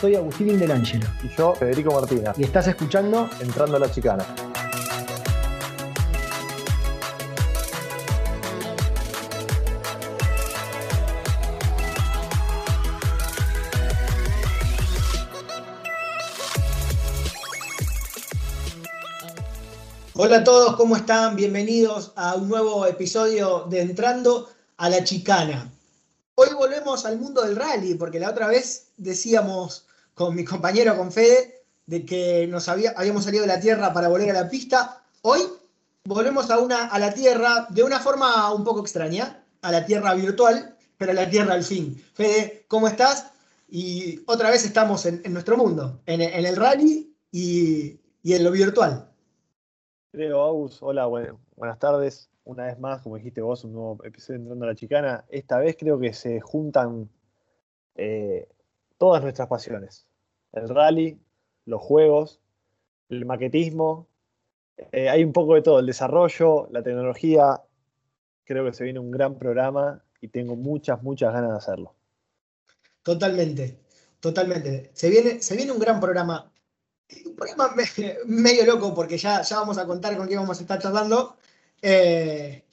Soy Agustín Indelangelo. Y yo, Federico Martina. Y estás escuchando Entrando a la Chicana. Hola a todos, ¿cómo están? Bienvenidos a un nuevo episodio de Entrando a la Chicana. Hoy volvemos al mundo del rally, porque la otra vez decíamos con mi compañero, con Fede, de que nos había, habíamos salido de la Tierra para volver a la pista. Hoy volvemos a, una, a la Tierra de una forma un poco extraña, a la Tierra virtual, pero a la Tierra al fin. Fede, ¿cómo estás? Y otra vez estamos en, nuestro mundo, en, el rally y, y en lo virtual. Creo, Agus, hola, buenas tardes. Una vez más, como dijiste vos, un nuevo episodio Entrando a la Chicana. Esta vez creo que se juntan eh, todas nuestras pasiones. El rally, los juegos, el maquetismo. Eh, hay un poco de todo, el desarrollo, la tecnología. Creo que se viene un gran programa y tengo muchas, muchas ganas de hacerlo. Totalmente, totalmente. Se viene, se viene un gran programa un programa medio loco porque ya, ya vamos a contar con quién vamos a estar charlando. Eh,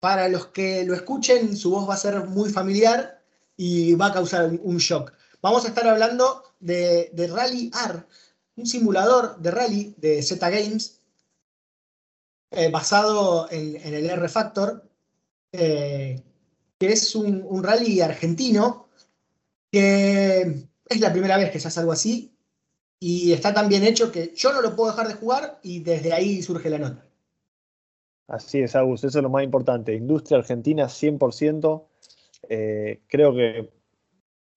para los que lo escuchen, su voz va a ser muy familiar y va a causar un shock. Vamos a estar hablando de, Rally R, un simulador de rally de Z Games eh, basado en, en, el R Factor, eh, que es un, un rally argentino que es la primera vez que se hace algo así y está tan bien hecho que yo no lo puedo dejar de jugar y desde ahí surge la nota. Así es, Agus, eso es lo más importante. Industria argentina 100%. Eh, creo que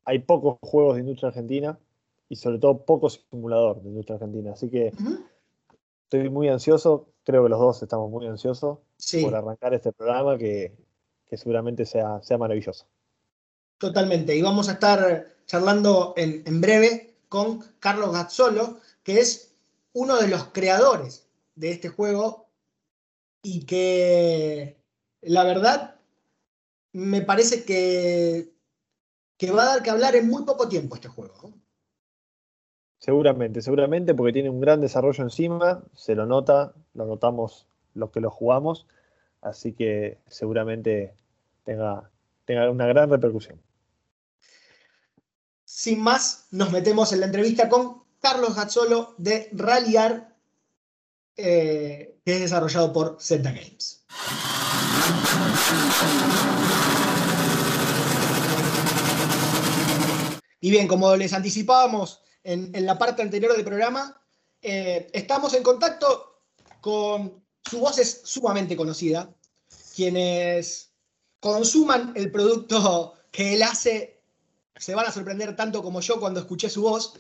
hay pocos juegos de industria argentina y sobre todo pocos simulador de industria argentina. Así que uh -huh. estoy muy ansioso, creo que los dos estamos muy ansiosos sí. por arrancar este programa que, que seguramente sea, sea, maravilloso. Totalmente, y vamos a estar charlando en, en breve con Carlos Gazzolo, que es uno de los creadores de este juego y que la verdad me parece que, que va a dar que hablar en muy poco tiempo este juego. Seguramente, seguramente, porque tiene un gran desarrollo encima, se lo nota, lo notamos los que lo jugamos, así que seguramente tenga, tenga una gran repercusión. Sin más, nos metemos en la entrevista con Carlos Gazzolo de Rallyar, eh, que es desarrollado por Z Games. Y bien, como les anticipábamos en, en la parte anterior del programa, eh, estamos en contacto con su voz es sumamente conocida. Quienes consuman el producto que él hace se van a sorprender tanto como yo cuando escuché su voz.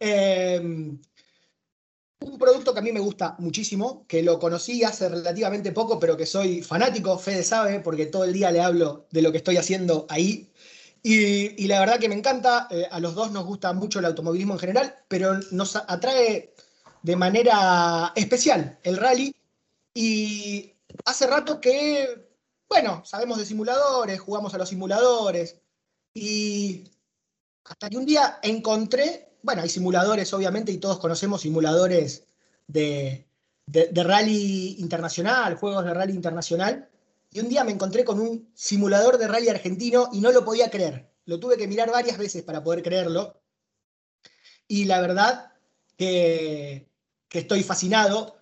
Eh, un producto que a mí me gusta muchísimo, que lo conocí hace relativamente poco, pero que soy fanático, Fede sabe, porque todo el día le hablo de lo que estoy haciendo ahí. Y, la verdad que me encanta, eh, a los dos nos gusta mucho el automovilismo en general, pero nos atrae de manera especial el rally. Y hace rato que, bueno, sabemos de simuladores, jugamos a los simuladores. Y hasta que un día encontré, bueno, hay simuladores obviamente y todos conocemos simuladores de, de, rally internacional, juegos de rally internacional, y un día me encontré con un simulador de rally argentino y no lo podía creer. Lo tuve que mirar varias veces para poder creerlo. Y la verdad que, que estoy fascinado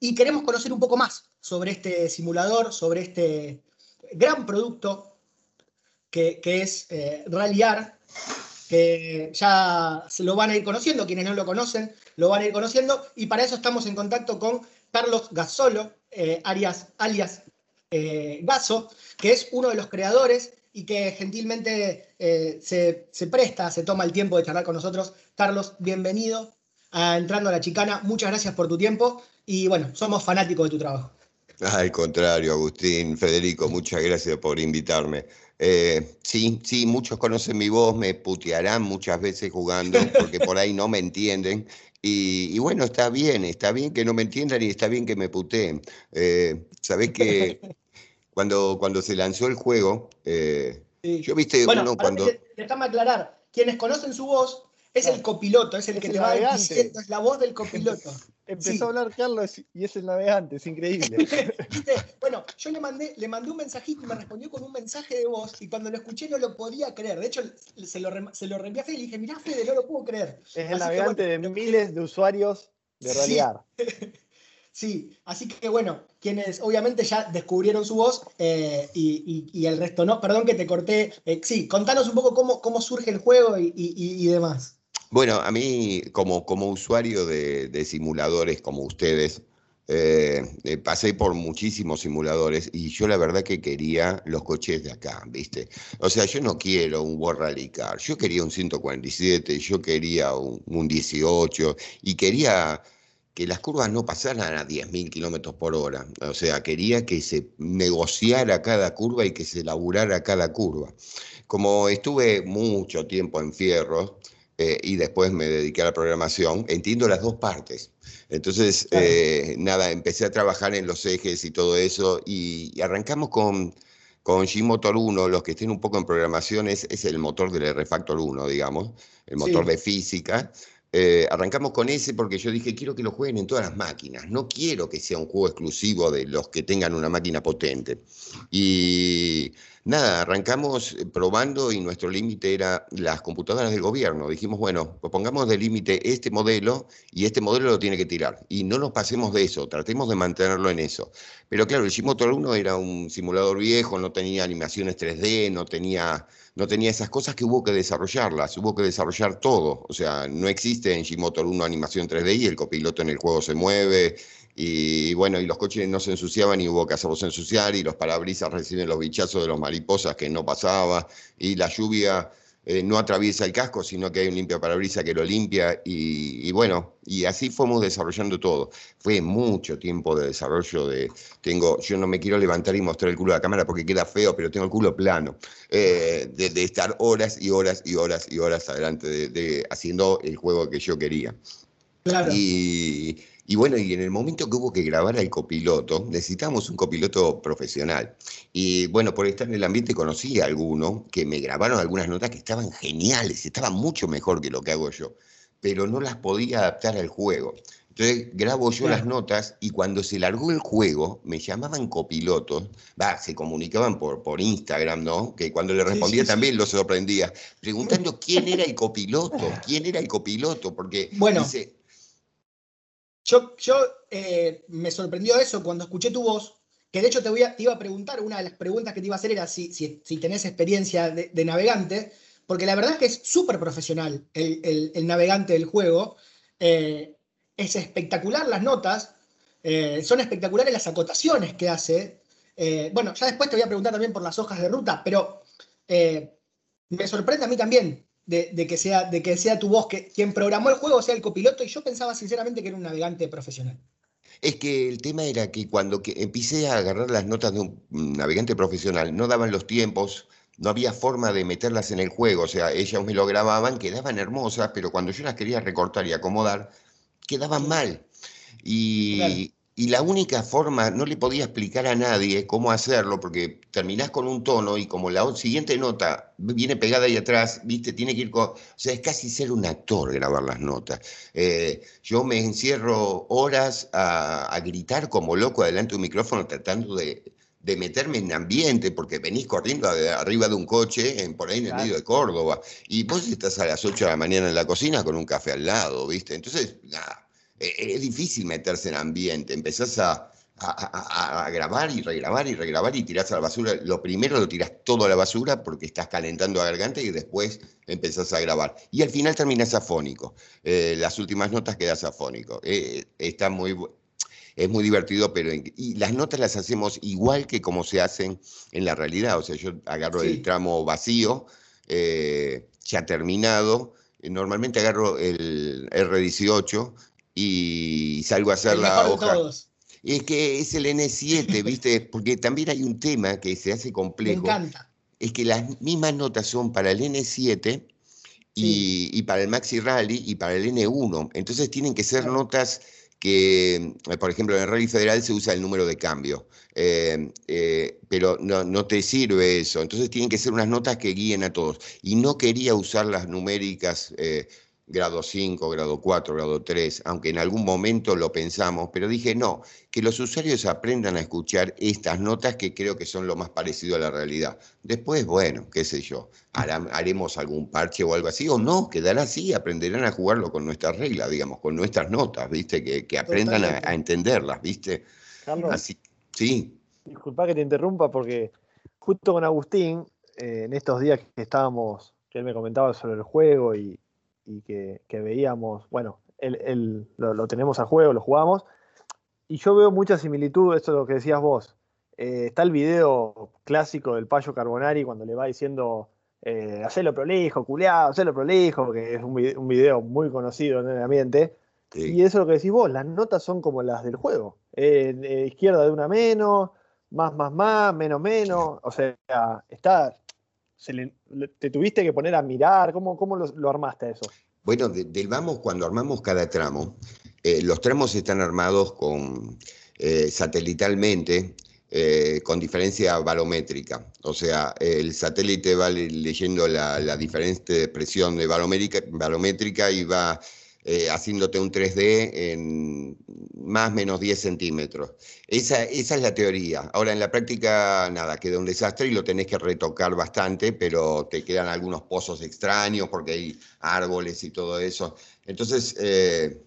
y queremos conocer un poco más sobre este simulador, sobre este gran producto que, que es eh, que ya lo van a ir conociendo, quienes no lo conocen lo van a ir conociendo, y para eso estamos en contacto con Carlos Gazzolo, eh, alias, alias eh, Gaso, que es uno de los creadores y que gentilmente eh, se, se, presta, se toma el tiempo de charlar con nosotros. Carlos, bienvenido a Entrando a la Chicana, muchas gracias por tu tiempo y bueno, somos fanáticos de tu trabajo. Al contrario, Agustín, Federico, muchas gracias por invitarme. Eh, sí, sí, muchos conocen mi voz, me putearán muchas veces jugando porque por ahí no me entienden. Y, y, bueno, está bien, está bien que no me entiendan y está bien que me puteen. Eh, Sabés que cuando, cuando se lanzó el juego, eh, sí. yo viste bueno, uno cuando. Déjame aclarar, quienes conocen su voz es el copiloto, es el que te va diciendo, es la voz del copiloto. Empezó a hablar Carlos y es el navegante, es increíble. bueno, yo le mandé, le mandé un mensajito y me respondió con un mensaje de voz y cuando lo escuché no lo podía creer. De hecho, se lo, se lo reenvié a Fede y le dije, mirá Fede, no lo puedo creer. Es el navegante de miles de usuarios de realidad. Sí. así que bueno, quienes obviamente ya descubrieron su voz eh, y, el resto no. Perdón que te corté. Eh, sí, contanos un poco cómo, cómo surge el juego y demás. Bueno, a mí como, como usuario de, simuladores como ustedes, eh, eh, pasé por muchísimos simuladores y yo la verdad que quería los coches de acá, ¿viste? O sea, yo no quiero un World Rally Car, yo quería un 147, yo quería un, un 18 y quería que las curvas no pasaran a 10.000 kilómetros por hora. O sea, quería que se negociara cada curva y que se laburara cada curva. Como estuve mucho tiempo en fierros, eh, y después me dediqué a la programación, entiendo las dos partes. Entonces, eh, nada, empecé a trabajar en los ejes y todo eso y, arrancamos con, con G-Motor 1, los que estén un poco en programación, es, el motor del Refactor 1, digamos, el motor de física. Eh, arrancamos con ese porque yo dije, quiero que lo jueguen en todas las máquinas, no quiero que sea un juego exclusivo de los que tengan una máquina potente. Y Nada, arrancamos eh, probando y nuestro límite era las computadoras del gobierno. Dijimos, bueno, pues pongamos de límite este modelo y este modelo lo tiene que tirar. Y no nos pasemos de eso, tratemos de mantenerlo en eso. Pero claro, el Gmotor 1 era un simulador viejo, no tenía animaciones 3D, no tenía, no tenía esas cosas que hubo que desarrollarlas, hubo que desarrollar todo. O sea, no existe en Gmotor 1 animación 3D y el copiloto en el juego se mueve y bueno, y los coches no se ensuciaban y hubo que hacerlos ensuciar, y los parabrisas reciben los bichazos de los mariposas que no pasaba, y la lluvia eh, no atraviesa el casco, sino que hay un limpio parabrisas que lo limpia, y, bueno, y así fuimos desarrollando todo. Fue mucho tiempo de desarrollo de, tengo, yo no me quiero levantar y mostrar el culo a la cámara porque queda feo, pero tengo el culo plano, eh, de, estar horas y horas y horas y horas adelante de, haciendo el juego que yo quería. Claro. Y y bueno, y en el momento que hubo que grabar al copiloto, necesitamos un copiloto profesional. Y bueno, por estar en el ambiente conocí a alguno que me grabaron algunas notas que estaban geniales, estaban mucho mejor que lo que hago yo, pero no las podía adaptar al juego. Entonces grabo yo las notas y cuando se largó el juego me llamaban copilotos, va, se comunicaban por, por Instagram, ¿no? Que cuando le respondía también lo sorprendía, preguntando quién era el copiloto, quién era el copiloto, porque bueno. dice, yo, eh, me sorprendió eso cuando escuché tu voz, que de hecho te, voy te iba a preguntar, una de las preguntas que te iba a hacer era si, si, tenés experiencia de, navegante, porque la verdad es que es súper profesional el, navegante del juego. Eh, es espectacular las notas, eh, son espectaculares las acotaciones que hace. bueno, ya después te voy a preguntar también por las hojas de ruta, pero me sorprende a mí también de, que sea, de que sea tu voz, que quien programó el juego sea el copiloto, y yo pensaba sinceramente que era un navegante profesional. Es que el tema era que cuando que empecé a agarrar las notas de un navegante profesional, no daban los tiempos, no había forma de meterlas en el juego, o sea, ellas me lo grababan, quedaban hermosas, pero cuando yo las quería recortar y acomodar, quedaban mal. Y, y la única forma, no le podía explicar a nadie cómo hacerlo, porque terminás con un tono y como la siguiente nota viene pegada ahí atrás, viste, tiene que ir con. O sea, es casi ser un actor grabar las notas. Eh, yo me encierro horas a, gritar como loco adelante de un micrófono tratando de, meterme en ambiente, porque venís corriendo arriba de un coche en, por ahí en el medio de Córdoba, y vos estás a las 8 de la mañana en la cocina con un café al lado, ¿viste? Entonces, nada es difícil meterse en ambiente, empezás a, grabar y regrabar y regrabar y tirás a la basura. Lo primero lo tirás todo a la basura porque estás calentando la garganta y después empezás a grabar. Y al final terminas afónico. Eh, las últimas notas quedas afónico. Eh, está muy, es muy divertido, pero y las notas las hacemos igual que como se hacen en la realidad. O sea, yo agarro el tramo vacío, ya terminado. Normalmente agarro el R18 y salgo a hacer la hoja. Es que es el N7, ¿viste? Porque también hay un tema que se hace complejo. Me encanta. Es que las mismas notas son para el N7 y, para el Maxi Rally y para el N1. Entonces tienen que ser notas que, por ejemplo, en el Rally Federal se usa el número de cambio, eh, eh, pero no, no, te sirve eso. Entonces tienen que ser unas notas que guíen a todos. Y no quería usar las numéricas. Eh, grado 5, grado 4, grado 3, aunque en algún momento lo pensamos, pero dije no, que los usuarios aprendan a escuchar estas notas que creo que son lo más parecido a la realidad. Después, bueno, qué sé yo, haremos algún parche o algo así, o no, quedará así, aprenderán a jugarlo con nuestras reglas, digamos, con nuestras notas, ¿viste? Que, aprendan a, entenderlas, ¿viste? Carlos, así, sí. Disculpa que te interrumpa porque justo con Agustín, eh, en estos días que estábamos, que él me comentaba sobre el juego y, que, veíamos, bueno, él, lo, tenemos a juego, lo jugamos, y yo veo mucha similitud, esto es lo que decías vos. Eh, está el video clásico del Payo Carbonari cuando le va diciendo, eh, hacelo prolijo, culeado, hacelo prolijo, que es un, video, muy conocido en el ambiente. Y eso es lo que decís vos, las notas son como las del juego. izquierda de una menos, más, más, más, menos, menos. O sea, está te tuviste que poner a mirar? ¿Cómo, cómo lo, armaste eso? Bueno, del vamos, cuando armamos cada tramo, eh, los tramos están armados con eh, satelitalmente, eh, con diferencia balométrica. O sea, el satélite va leyendo la, la diferente presión de balométrica y va eh, haciéndote un 3D en más o menos 10 centímetros. Esa, esa es la teoría. Ahora en la práctica, nada, queda un desastre y lo tenés que retocar bastante, pero te quedan algunos pozos extraños porque hay árboles y todo eso. Entonces, eh,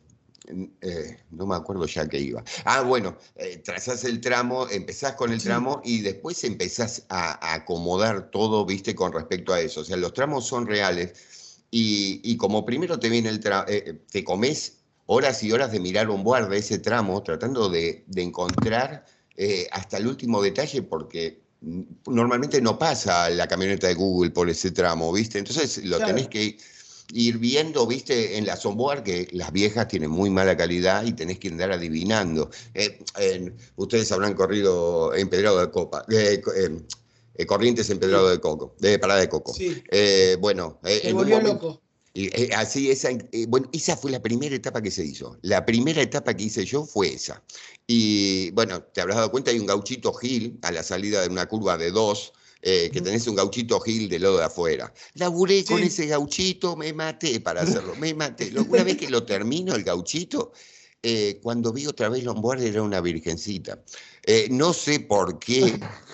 eh, no me acuerdo ya que iba. Ah, bueno, trazás el tramo, empezás con el tramo y después empezás a, a, acomodar todo, viste, con respecto a eso. O sea, los tramos son reales y, como primero te viene el tramo, eh, te comes horas y horas de mirar un board de ese tramo, tratando de, encontrar eh, hasta el último detalle, porque normalmente no pasa la camioneta de Google por ese tramo, ¿viste? Entonces lo tenés que ir viendo, ¿viste? En la onboard, que las viejas tienen muy mala calidad y tenés que andar adivinando. Eh, ustedes habrán corrido empedrado de copa. Eh, Corrientes Empedrado de Coco, de Parada de Coco. Sí. Eh, bueno, eh, volvió loco. Y, así, esa, bueno, esa fue la primera etapa que se hizo. La primera etapa que hice yo fue esa. Y bueno, te habrás dado cuenta, hay un gauchito Gil a la salida de una curva de dos, que tenés un gauchito Gil de lodo de afuera. Laburé con ese gauchito, me maté para hacerlo, me maté. Una vez que lo termino, el gauchito, cuando vi otra vez Lombard era una virgencita. No sé por qué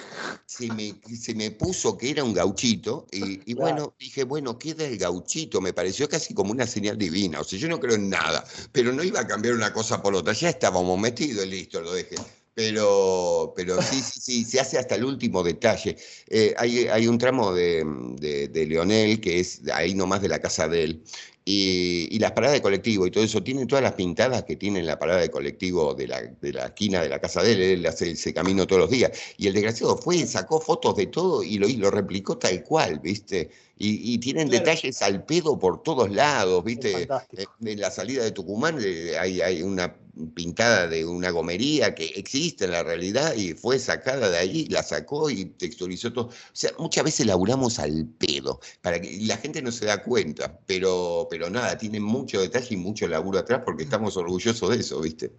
se me, se me puso que era un gauchito y, bueno, dije, bueno, queda el gauchito, me pareció casi como una señal divina, o sea, yo no creo en nada, pero no iba a cambiar una cosa por otra, ya estábamos metidos y listo, lo dejé. Pero, pero sí, sí, sí, se hace hasta el último detalle. Eh, hay, hay, un tramo de, de, de, Leonel, que es ahí nomás de la casa de él, y, las paradas de colectivo y todo eso, tienen todas las pintadas que tiene la parada de colectivo de la, de la esquina de la casa de él, él hace ese camino todos los días. Y el desgraciado fue, sacó fotos de todo y lo, y lo replicó tal cual, ¿viste? Y, tienen detalles al pedo por todos lados, ¿viste? Eh, en la salida de Tucumán eh, hay, hay una pintada de una gomería que existe en la realidad y fue sacada de ahí, la sacó y texturizó todo. O sea, muchas veces laburamos al pedo, para que la gente no se da cuenta, pero, pero nada, tiene mucho detalle y mucho laburo atrás porque estamos orgullosos de eso, ¿viste?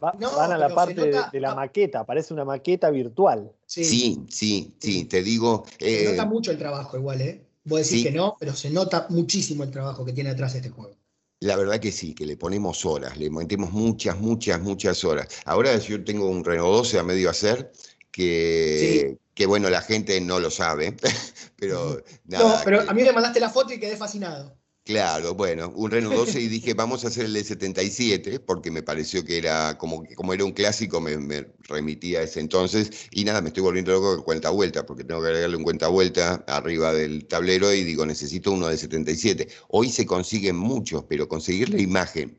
van a la parte de, la maqueta, parece una maqueta virtual. Sí, sí, sí, te digo. Se nota eh, mucho el trabajo igual, ¿eh? Voy a decir que no, pero se nota muchísimo el trabajo que tiene atrás este juego. La verdad que sí, que le ponemos horas, le metemos muchas, muchas, muchas horas. Ahora yo tengo un Renault 12 a medio hacer que, que bueno, la gente no lo sabe, pero nada. No, pero a mí me mandaste la foto y quedé fascinado. Claro, bueno, un Renault 12 y dije, vamos a hacer el de 77, porque me pareció que era, como, como era un clásico, me, remitía a ese entonces, y nada, me estoy volviendo loco con cuenta vuelta, porque tengo que agregarle un cuenta vuelta arriba del tablero y digo, necesito uno de 77. Hoy se consiguen muchos, pero conseguir la imagen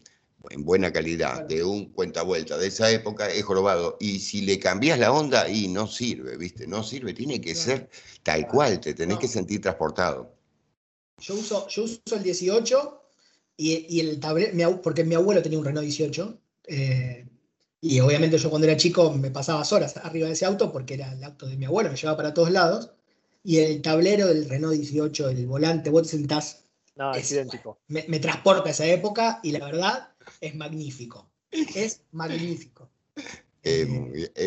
en buena calidad de un cuenta vuelta de esa época es jorobado, y si le cambias la onda, y no sirve, ¿viste? No sirve, tiene que ser tal cual, te tenés que sentir transportado. Yo uso, yo uso el 18 y, el tablero, porque mi abuelo tenía un Renault 18. Eh, y obviamente yo cuando era chico me pasaba horas arriba de ese auto porque era el auto de mi abuelo, me llevaba para todos lados. Y el tablero del Renault 18, el volante, vos te sentás. No, es, idéntico. Me, transporta a esa época y la verdad es magnífico. Es magnífico. Es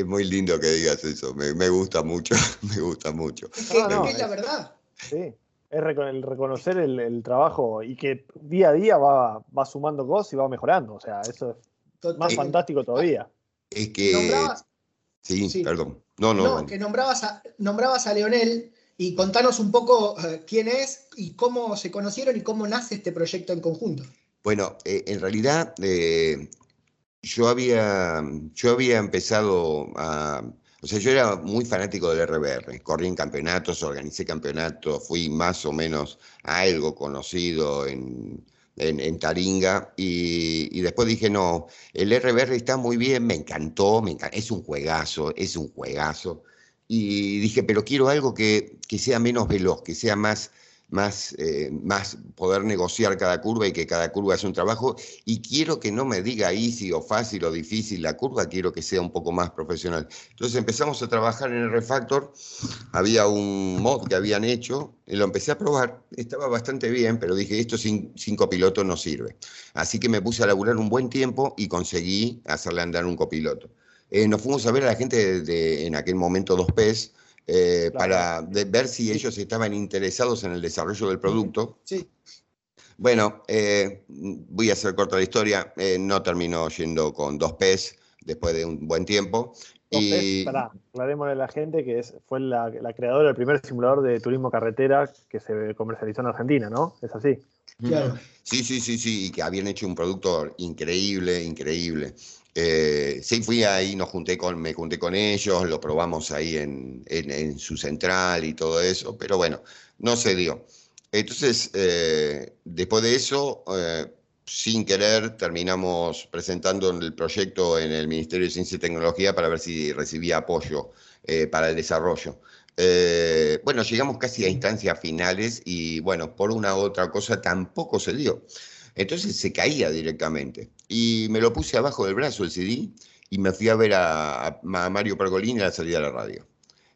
muy, lindo que digas eso, me, gusta mucho, me gusta mucho. Es que, es la verdad. Sí. Es el reconocer el, trabajo y que día a día va, va sumando cosas y va mejorando. O sea, eso es más fantástico todavía. Es que. Sí, perdón. No, no. que nombrabas a, nombrabas a Leonel y contanos un poco eh, quién es y cómo se conocieron y cómo nace este proyecto en conjunto. Bueno, eh, en realidad eh, yo, había, yo había empezado a... O sea, yo era muy fanático del RBR, corrí en campeonatos, organicé campeonatos, fui más o menos algo conocido en, en, Taringa y, después dije, no, el RBR está muy bien, me encantó, me es un juegazo, es un juegazo. Y dije, pero quiero algo que, que sea menos veloz, que sea más más, eh, más poder negociar cada curva y que cada curva es un trabajo. Y quiero que no me diga easy o fácil o difícil la curva, quiero que sea un poco más profesional. Entonces empezamos a trabajar en el refactor, había un mod que habían hecho, y lo empecé a probar, estaba bastante bien, pero dije, esto sin cinco pilotos no sirve. Así que me puse a laburar un buen tiempo y conseguí hacerle andar un copiloto. Eh, nos fuimos a ver a la gente de, en aquel momento 2Ps, eh, para ver si ellos estaban interesados en el desarrollo del producto. Sí. Bueno, eh, voy a hacer corta la historia. Eh, no terminó yendo con dos P's después de un buen tiempo. Dos y... P's, a la gente que es, fue la, creadora del primer simulador de turismo carretera que se comercializó en Argentina, ¿no? Es así. Sí, sí, sí, sí, y que habían hecho un producto increíble, increíble. Eh, sí, fui ahí, me junté con ellos, lo probamos ahí en, su central y todo eso, pero bueno, no se dio. Entonces, eh, después de eso, eh, sin querer, terminamos presentando el proyecto en el Ministerio de Ciencia y Tecnología para ver si recibía apoyo para el desarrollo. bueno, llegamos casi a instancias finales y bueno, por una u otra cosa tampoco se dio. Entonces se caía directamente. Y me lo puse abajo del brazo el CD y me fui a ver a, Mario Pergolini a la salida de la radio.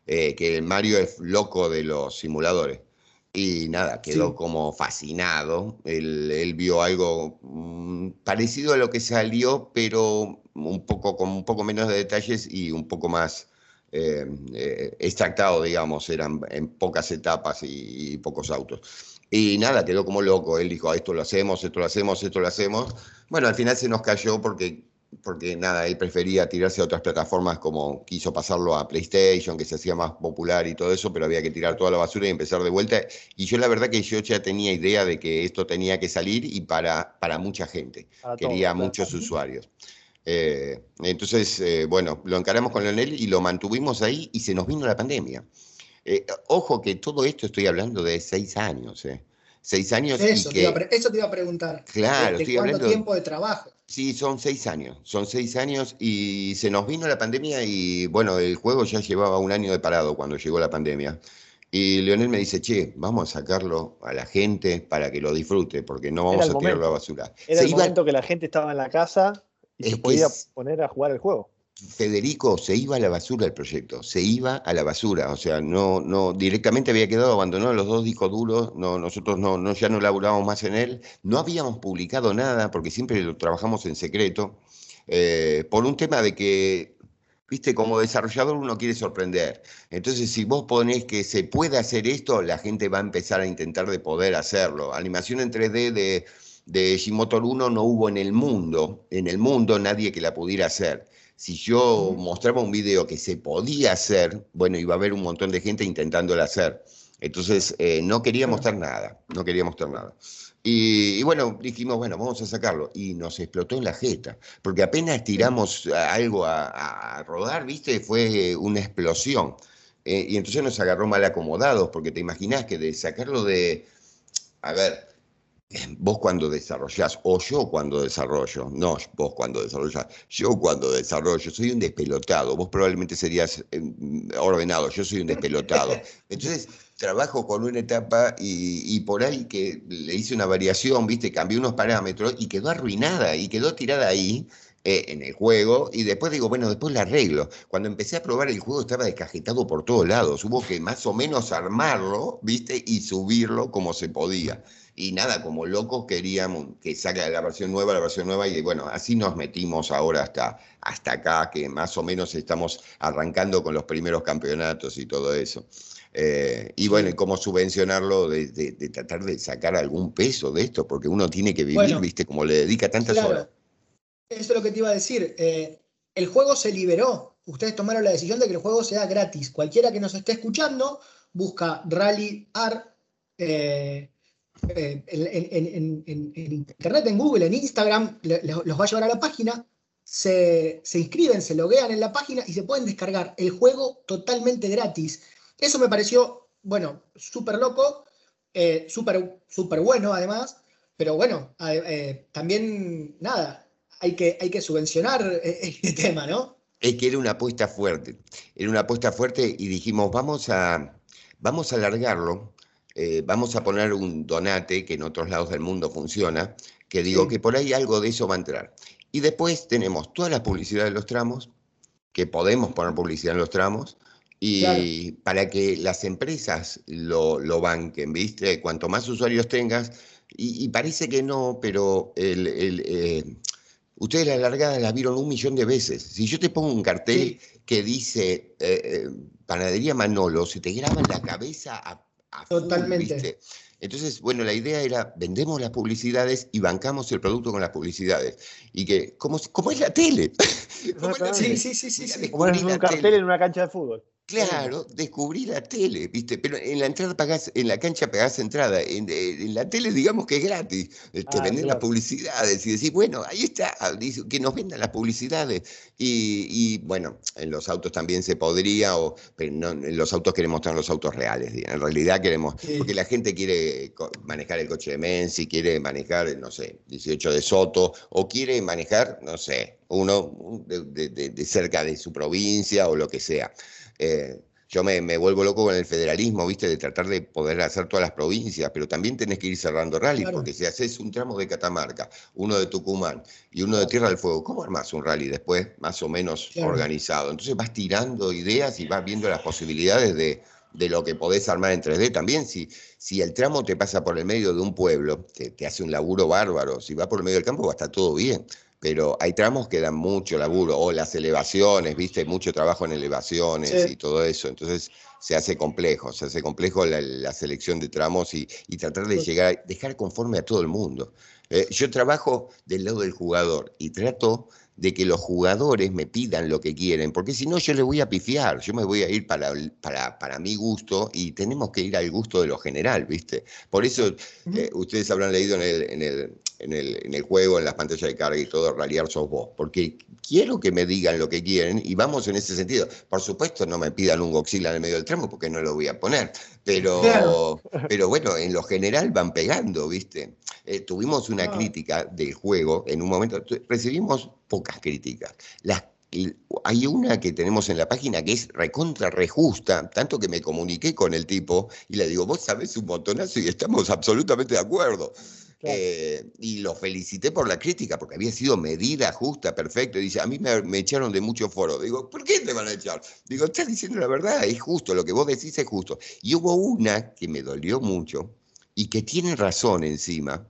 Eh, que Mario es loco de los simuladores. Y nada, quedó como fascinado. Él, vio algo mm, parecido a lo que salió, pero un poco, con un poco menos de detalles y un poco más eh, eh, extractado, digamos. Eran en pocas etapas y pocos autos. Y nada, quedó como loco. Él dijo, ah, esto lo hacemos, esto lo hacemos, esto lo hacemos. Bueno, al final se nos cayó porque, porque nada, él prefería tirarse a otras plataformas como quiso pasarlo a PlayStation, que se hacía más popular y todo eso, pero había que tirar toda la basura y empezar de vuelta. Y yo la verdad que yo ya tenía idea de que esto tenía que salir y para, para mucha gente. Quería muchos usuarios. Eh, entonces, eh, bueno, lo encaramos con Leonel y lo mantuvimos ahí y se nos vino la pandemia. Eh, ojo que todo esto estoy hablando de seis años, ¿eh? Seis años. Eso, te, iba eso te iba a preguntar. Claro, ¿De, cuánto tiempo de trabajo? Sí, son seis años. Son seis años y se nos vino la pandemia y bueno, el juego ya llevaba un año de parado cuando llegó la pandemia. Y Leonel me dice, che, vamos a sacarlo a la gente para que lo disfrute, porque no vamos a tirarlo a la basura. Era el momento que la gente estaba en la casa y se podía poner a jugar el juego. Federico se iba a la basura el proyecto, se iba a la basura, o sea, no, no, directamente había quedado abandonado los dos discos duros, no, nosotros no, no, ya no laburábamos más en él, no habíamos publicado nada porque siempre lo trabajamos en secreto, eh, por un tema de que, viste, como desarrollador uno quiere sorprender, entonces si vos ponés que se puede hacer esto, la gente va a empezar a intentar de poder hacerlo. Animación en 3D de, de Gmotor 1 no hubo en el mundo, en el mundo nadie que la pudiera hacer si yo mostraba un video que se podía hacer, bueno, iba a haber un montón de gente intentándolo hacer. Entonces, eh, no quería mostrar nada, no quería mostrar nada. Y, bueno, dijimos, bueno, vamos a sacarlo. Y nos explotó en la jeta, porque apenas tiramos algo a, rodar, ¿viste? Fue una explosión. Eh, y entonces nos agarró mal acomodados, porque te imaginás que de sacarlo de, a ver, vos cuando desarrollás, o yo cuando desarrollo, no vos cuando desarrollás, yo cuando desarrollo, soy un despelotado, vos probablemente serías em, ordenado, yo soy un despelotado. Entonces, trabajo con una etapa y, por ahí que le hice una variación, viste, cambié unos parámetros y quedó arruinada y quedó tirada ahí. Eh, en el juego y después digo, bueno, después la arreglo. Cuando empecé a probar el juego estaba descajetado por todos lados, hubo que más o menos armarlo, viste, y subirlo como se podía y nada, como locos queríamos que saque la versión nueva, la versión nueva, y bueno, así nos metimos ahora hasta, hasta acá, que más o menos estamos arrancando con los primeros campeonatos y todo eso. Eh, y bueno, cómo subvencionarlo, de, tratar de sacar algún peso de esto, porque uno tiene que vivir, ¿viste? Como le dedica tantas horas. Eso es lo que te iba a decir. Eh, el juego se liberó. Ustedes tomaron la decisión de que el juego sea gratis. Cualquiera que nos esté escuchando, busca Rally Art eh, en, internet, en Google, en Instagram, los va a llevar a la página. Se, se inscriben, se loguean en la página y se pueden descargar el juego totalmente gratis. Eso me pareció, bueno, súper loco, eh, súper bueno además, pero bueno, eh, también, nada, hay que, hay que subvencionar eh, este tema, ¿no? Es que era una apuesta fuerte, era una apuesta fuerte y dijimos, vamos a, vamos a alargarlo, vamos a poner un donate que en otros lados del mundo funciona, que digo que por ahí algo de eso va a entrar. Y después tenemos toda la publicidad de los tramos, que podemos poner publicidad en los tramos, y para que las empresas lo, lo, banquen, ¿viste? Cuanto más usuarios tengas, y, parece que no, pero el, eh, ustedes la largada la vieron un millón de veces. Si yo te pongo un cartel que dice eh, eh, Panadería Manolo, se te graba en la cabeza a, Totalmente. Entonces, bueno, la idea era, vendemos las publicidades y bancamos el producto con las publicidades. Y que, como, como es la tele. Sí, sí, sí, sí. Como es un cartel en una cancha de fútbol. Claro, descubrí la tele, ¿viste? Pero en la entrada pagás, en la cancha pagás entrada, en, la tele digamos que es gratis, te ah, venden las publicidades y decís, bueno, ahí está, que nos vendan las publicidades. Y, bueno, en los autos también se podría, o, pero no, en los autos queremos mostrar los autos reales, en realidad queremos, porque la gente quiere manejar el coche de Menzi, quiere manejar, no sé, 18 de Soto, o quiere manejar, no sé, uno de cerca de su provincia o lo que sea. Eh, yo me, vuelvo loco con el federalismo, ¿viste? De tratar de poder hacer todas las provincias, pero también tenés que ir cerrando rally, porque si haces un tramo de Catamarca, uno de Tucumán y uno de Tierra del Fuego, ¿cómo armás un rally después más o menos organizado? Entonces vas tirando ideas y vas viendo las posibilidades de, lo que podés armar en 3D también. Si, si el tramo te pasa por el medio de un pueblo, te, te hace un laburo bárbaro, si va por el medio del campo va a estar todo bien pero hay tramos que dan mucho laburo, o las elevaciones, viste, mucho trabajo en elevaciones y todo eso, entonces se hace complejo, se hace complejo la, selección de tramos y, tratar de llegar, dejar conforme a todo el mundo. Eh, yo trabajo del lado del jugador y trato de que los jugadores me pidan lo que quieren, porque si no yo les voy a pifiar, yo me voy a ir para, para, para mi gusto y tenemos que ir al gusto de lo general, ¿viste? Por eso eh, ustedes habrán leído en el, en el, en el, en el juego, en las pantallas de carga y todo, ralliar sos vos, porque quiero que me digan lo que quieren y vamos en ese sentido. Por supuesto, no me pidan un Godzilla en el medio del tramo porque no lo voy a poner, pero, pero bueno, en lo general van pegando, ¿viste? Eh, tuvimos una ah. crítica del juego en un momento, recibimos pocas críticas. Las hay una que tenemos en la página que es recontra rejusta, tanto que me comuniqué con el tipo y le digo, vos sabés un montonazo y estamos absolutamente de acuerdo. Eh, y lo felicité por la crítica, porque había sido medida, justa, perfecta. Dice, a mí me, echaron de mucho foro. Digo, ¿por qué te van a echar? Digo, estás diciendo la verdad, es justo, lo que vos decís es justo. Y hubo una que me dolió mucho y que tiene razón encima,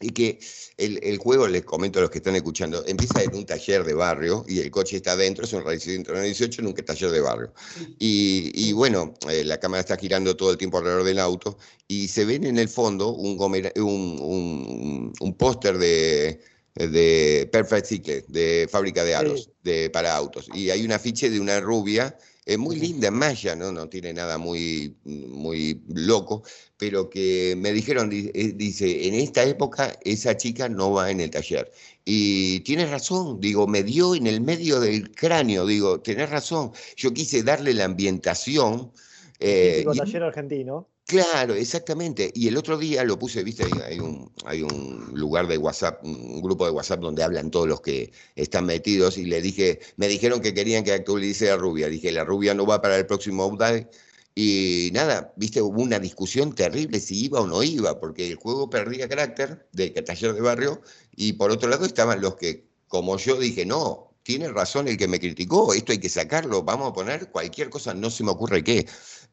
y que el, juego, les comento a los que están escuchando, empieza en un taller de barrio y el coche está adentro, es un Rally 18 en un taller de barrio. Y, bueno, eh, la cámara está girando todo el tiempo alrededor del auto y se ven en el fondo un, un, un, póster de, de Perfect Cycle, de fábrica de aros, de, para autos. Y hay un afiche de una rubia es muy linda Maya, ¿no? no tiene nada muy, muy loco, pero que me dijeron, eh, dice, en esta época esa chica no va en el taller. Y tienes razón, digo, me dio en el medio del cráneo, digo, tenés razón, yo quise darle la ambientación. Eh, taller argentino. Claro, exactamente. Y el otro día lo puse, viste, hay un, hay un lugar de WhatsApp, un grupo de WhatsApp donde hablan todos los que están metidos y le dije, me dijeron que querían que actualice a Rubia. Dije, la Rubia no va para el próximo update. Y nada, viste, hubo una discusión terrible si iba o no iba, porque el juego perdía carácter de taller de barrio y por otro lado estaban los que, como yo dije, no, tiene razón el que me criticó, esto hay que sacarlo, vamos a poner cualquier cosa, no se me ocurre qué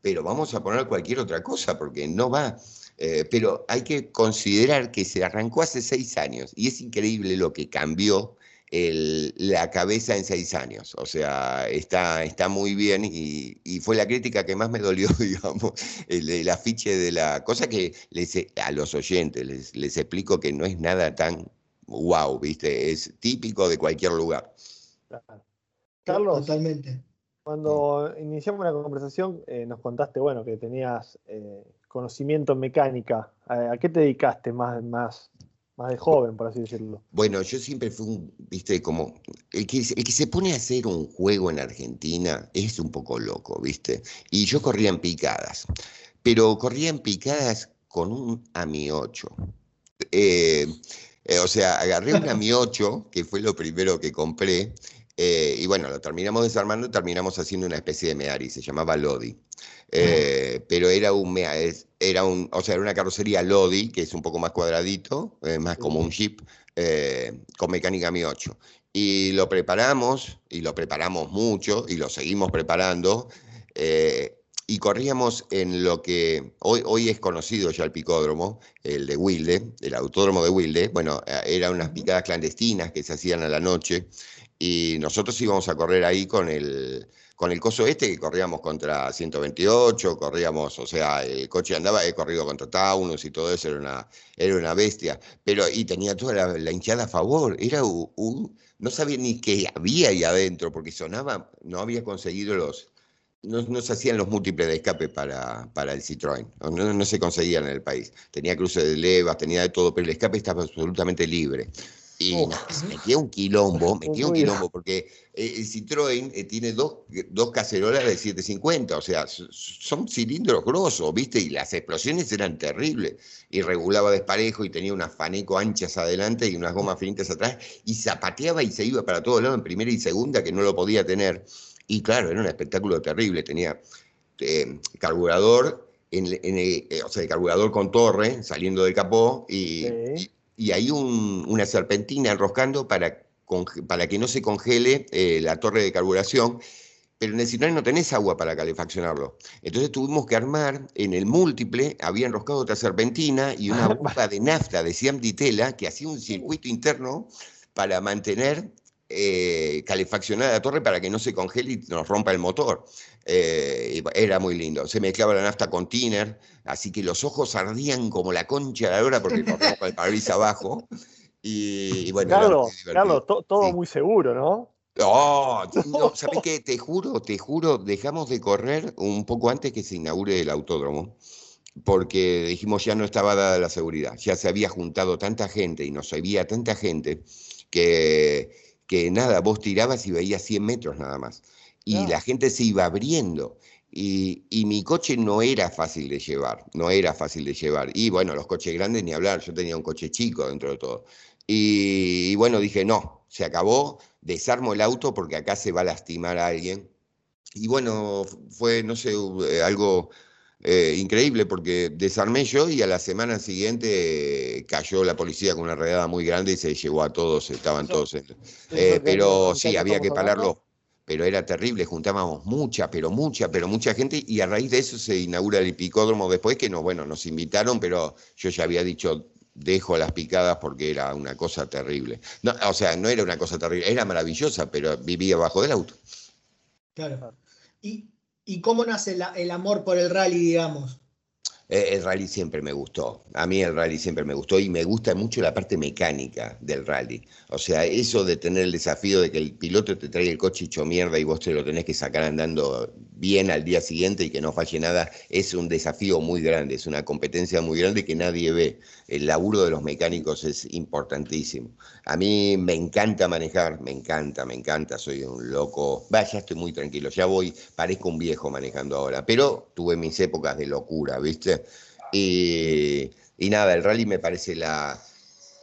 pero vamos a poner cualquier otra cosa porque no va. Eh, pero hay que considerar que se arrancó hace seis años y es increíble lo que cambió la cabeza en seis años. O sea, está, está muy bien y, fue la crítica que más me dolió, digamos, el, afiche de la cosa que les, a los oyentes les, les explico que no es nada tan wow, ¿viste? Es típico de cualquier lugar. Carlos, Totalmente. Cuando iniciamos la conversación eh, nos contaste, bueno, que tenías eh, conocimiento en mecánica. ¿A, qué te dedicaste más, más, más de joven, por así decirlo? Bueno, yo siempre fui un, viste, como, el que, el que se pone a hacer un juego en Argentina es un poco loco, viste. Y yo corría en picadas, pero corría en picadas con un AMI 8. Eh, eh, o sea, agarré un AMI 8, que fue lo primero que compré, eh, y bueno, lo terminamos desarmando y terminamos haciendo una especie de Meari, se llamaba Lodi. Eh, pero era un, era un, o sea, era una carrocería Lodi, que es un poco más cuadradito, más como un Jeep, con mecánica Mi 8. Y lo preparamos, y lo preparamos mucho, y lo seguimos preparando y corríamos en lo que hoy, hoy es conocido ya el picódromo, el de Wilde, el autódromo de Wilde. Bueno, eh, eran unas picadas clandestinas que se hacían a la noche y nosotros íbamos a correr ahí con el, con el coso este que corríamos contra 128, corríamos, o sea, el coche andaba, he corrido contra Taunus y todo eso, era una, era una bestia, pero y tenía toda la, hinchada a favor, era un, no sabía ni qué había ahí adentro, porque sonaba, no había conseguido los, no, se hacían los múltiples de escape para, para el Citroën, no, se conseguían en el país. Tenía cruces de levas, tenía de todo, pero el escape estaba absolutamente libre. Y metía un quilombo, metía un quilombo, porque eh, el Citroën eh, tiene dos, dos cacerolas de 750, o sea, son cilindros grosos, ¿viste? Y las explosiones eran terribles. Y regulaba desparejo y tenía unas faneco anchas adelante y unas gomas finitas atrás, y zapateaba y se iba para todos lados en primera y segunda, que no lo podía tener. Y claro, era un espectáculo terrible. Tenía eh, carburador, en, eh, o sea, el carburador con torre saliendo del capó y, y, hay una serpentina enroscando para, para que no se congele eh, la torre de carburación. Pero en el Citroën no tenés agua para calefaccionarlo. Entonces tuvimos que armar, en el múltiple, había enroscado otra serpentina y una bomba de nafta de Siam Ditela que hacía un circuito interno para mantener eh, calefaccionada la torre para que no se congele y nos rompa el motor. Eh, era muy lindo. Se mezclaba la nafta con tiner, así que los ojos ardían como la concha de la hora porque el parabrisas abajo. Y, bueno, Carlos, todo muy seguro, ¿no? No, no, ¿sabes qué? Te juro, te juro, dejamos de correr un poco antes que se inaugure el autódromo, porque dijimos ya no estaba dada la seguridad, ya se había juntado tanta gente y nos había tanta gente que que nada, vos tirabas y veías 100 metros nada más. Y la gente se iba abriendo. Y, mi coche no era fácil de llevar, no era fácil de llevar. Y bueno, los coches grandes ni hablar, yo tenía un coche chico dentro de todo. Y, bueno, dije, no, se acabó, desarmo el auto porque acá se va a lastimar a alguien. Y bueno, fue, no sé, eh, algo eh, increíble porque desarmé yo y a la semana siguiente cayó la policía con una redada muy grande y se llevó a todos, estaban todos. Eh, pero sí, había que pararlo, pero era terrible, juntábamos mucha, pero mucha, pero mucha gente y a raíz de eso se inaugura el picódromo después que no, bueno, nos invitaron, pero yo ya había dicho dejo las picadas porque era una cosa terrible. No, o sea, no era una cosa terrible, era maravillosa, pero vivía bajo del auto. Claro. Y ¿Y cómo nace el amor por el rally, digamos? Eh, el rally siempre me gustó. A mí el rally siempre me gustó y me gusta mucho la parte mecánica del rally. O sea, eso de tener el desafío de que el piloto te trae el coche hecho mierda y vos te lo tenés que sacar andando bien al día siguiente y que no falle nada, es un desafío muy grande, es una competencia muy grande que nadie ve. El laburo de los mecánicos es importantísimo. A mí me encanta manejar, me encanta, me encanta, soy un loco. Va, ya estoy muy tranquilo, ya voy, parezco un viejo manejando ahora, pero tuve mis épocas de locura, ¿viste? Y, nada, el rally me parece la,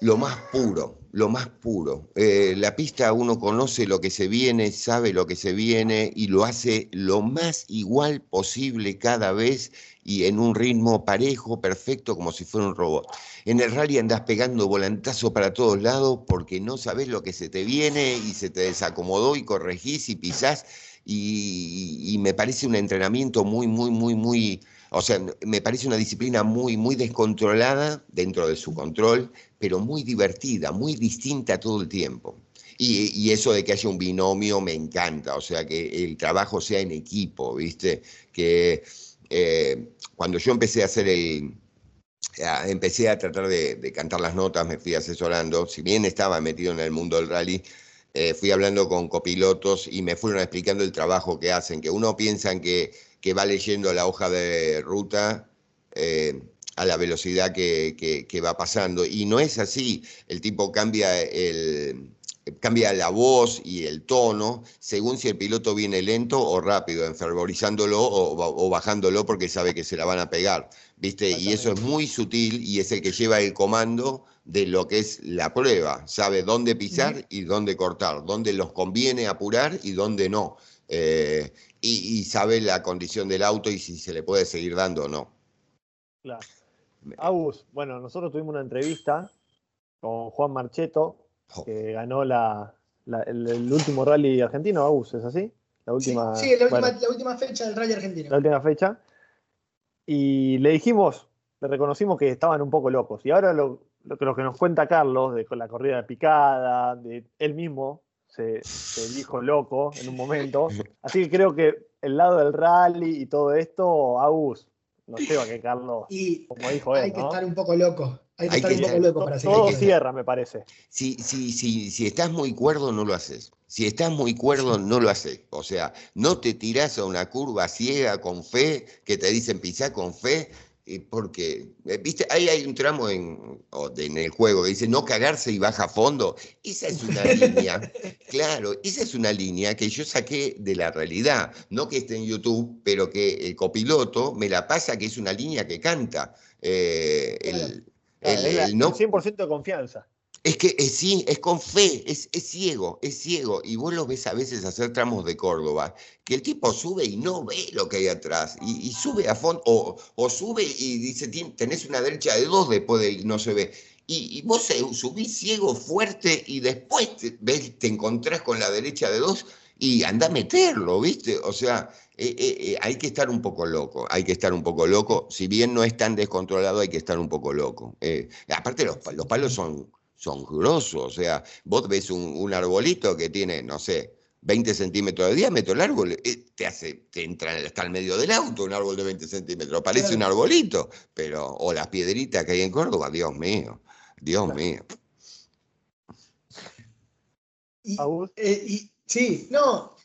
lo más puro, lo más puro. Eh, la pista uno conoce lo que se viene, sabe lo que se viene y lo hace lo más igual posible cada vez y en un ritmo parejo, perfecto, como si fuera un robot. En el rally andás pegando volantazo para todos lados porque no sabes lo que se te viene y se te desacomodó y corregís y pisás y me parece un entrenamiento muy, muy, muy, muy o sea, me parece una disciplina muy, muy descontrolada dentro de su control, pero muy divertida, muy distinta todo el tiempo. Y, eso de que haya un binomio me encanta, o sea, que el trabajo sea en equipo, ¿viste? Que eh, cuando yo empecé a hacer el, empecé a tratar de, cantar las notas, me fui asesorando, si bien estaba metido en el mundo del rally, eh, fui hablando con copilotos y me fueron explicando el trabajo que hacen, que uno piensa que, va leyendo la hoja de ruta eh, a la velocidad que, va pasando, y no es así, el tipo cambia el, cambia la voz y el tono según si el piloto viene lento o rápido, enfervorizándolo o, bajándolo porque sabe que se la van a pegar, ¿viste? Y eso es muy sutil y es el que lleva el comando de lo que es la prueba, sabe dónde pisar y dónde cortar, dónde los conviene apurar y dónde no. Eh, y, sabe la condición del auto y si se le puede seguir dando o no. Claro. Agus, bueno, nosotros tuvimos una entrevista con Juan Marcheto, que ganó la, el, último rally argentino, Agus, ¿es así? La última, sí, la, última, fecha del rally argentino. La última fecha. Y le dijimos, le reconocimos que estaban un poco locos. Y ahora lo, lo, lo que nos cuenta Carlos, de la corrida de picada, de él mismo se, se, dijo loco en un momento. Así que creo que el lado del rally y todo esto, Agus, no lleva que Carlos, como dijo él. Hay que estar un poco loco. Hay que estar un poco loco para Todo cierra, me parece. Si, si, si, si estás muy cuerdo, no lo haces. Si estás muy cuerdo, no lo haces. O sea, no te tirás a una curva ciega con fe, que te dicen pisar con fe, porque, eh, viste, ahí hay un tramo en, en, el juego que dice no cagarse y baja a fondo. Esa es una línea, claro, esa es una línea que yo saqué de la realidad, no que esté en YouTube, pero que el copiloto me la pasa que es una línea que canta. Eh, el, el, no, 100% de confianza. Es que eh, sí, es con fe, es, ciego, es ciego. Y vos lo ves a veces hacer tramos de Córdoba, que el tipo sube y no ve lo que hay atrás, y, sube a fondo, o, sube y dice, tenés una derecha de dos después de no se ve. Y, vos subís ciego fuerte y después te, ves, te encontrás con la derecha de dos y anda a meterlo, ¿viste? O sea, eh, eh, hay que estar un poco loco, hay que estar un poco loco. Si bien no es tan descontrolado, hay que estar un poco loco. aparte, los, los palos son son grosos. O sea, vos ves un, arbolito que tiene, no sé, 20 centímetros de diámetro, el árbol eh, te hace, te entra hasta el medio del auto un árbol de 20 centímetros, parece un arbolito, pero, o las piedritas que hay en Córdoba, Dios mío, Dios mío. Eh, sí, no.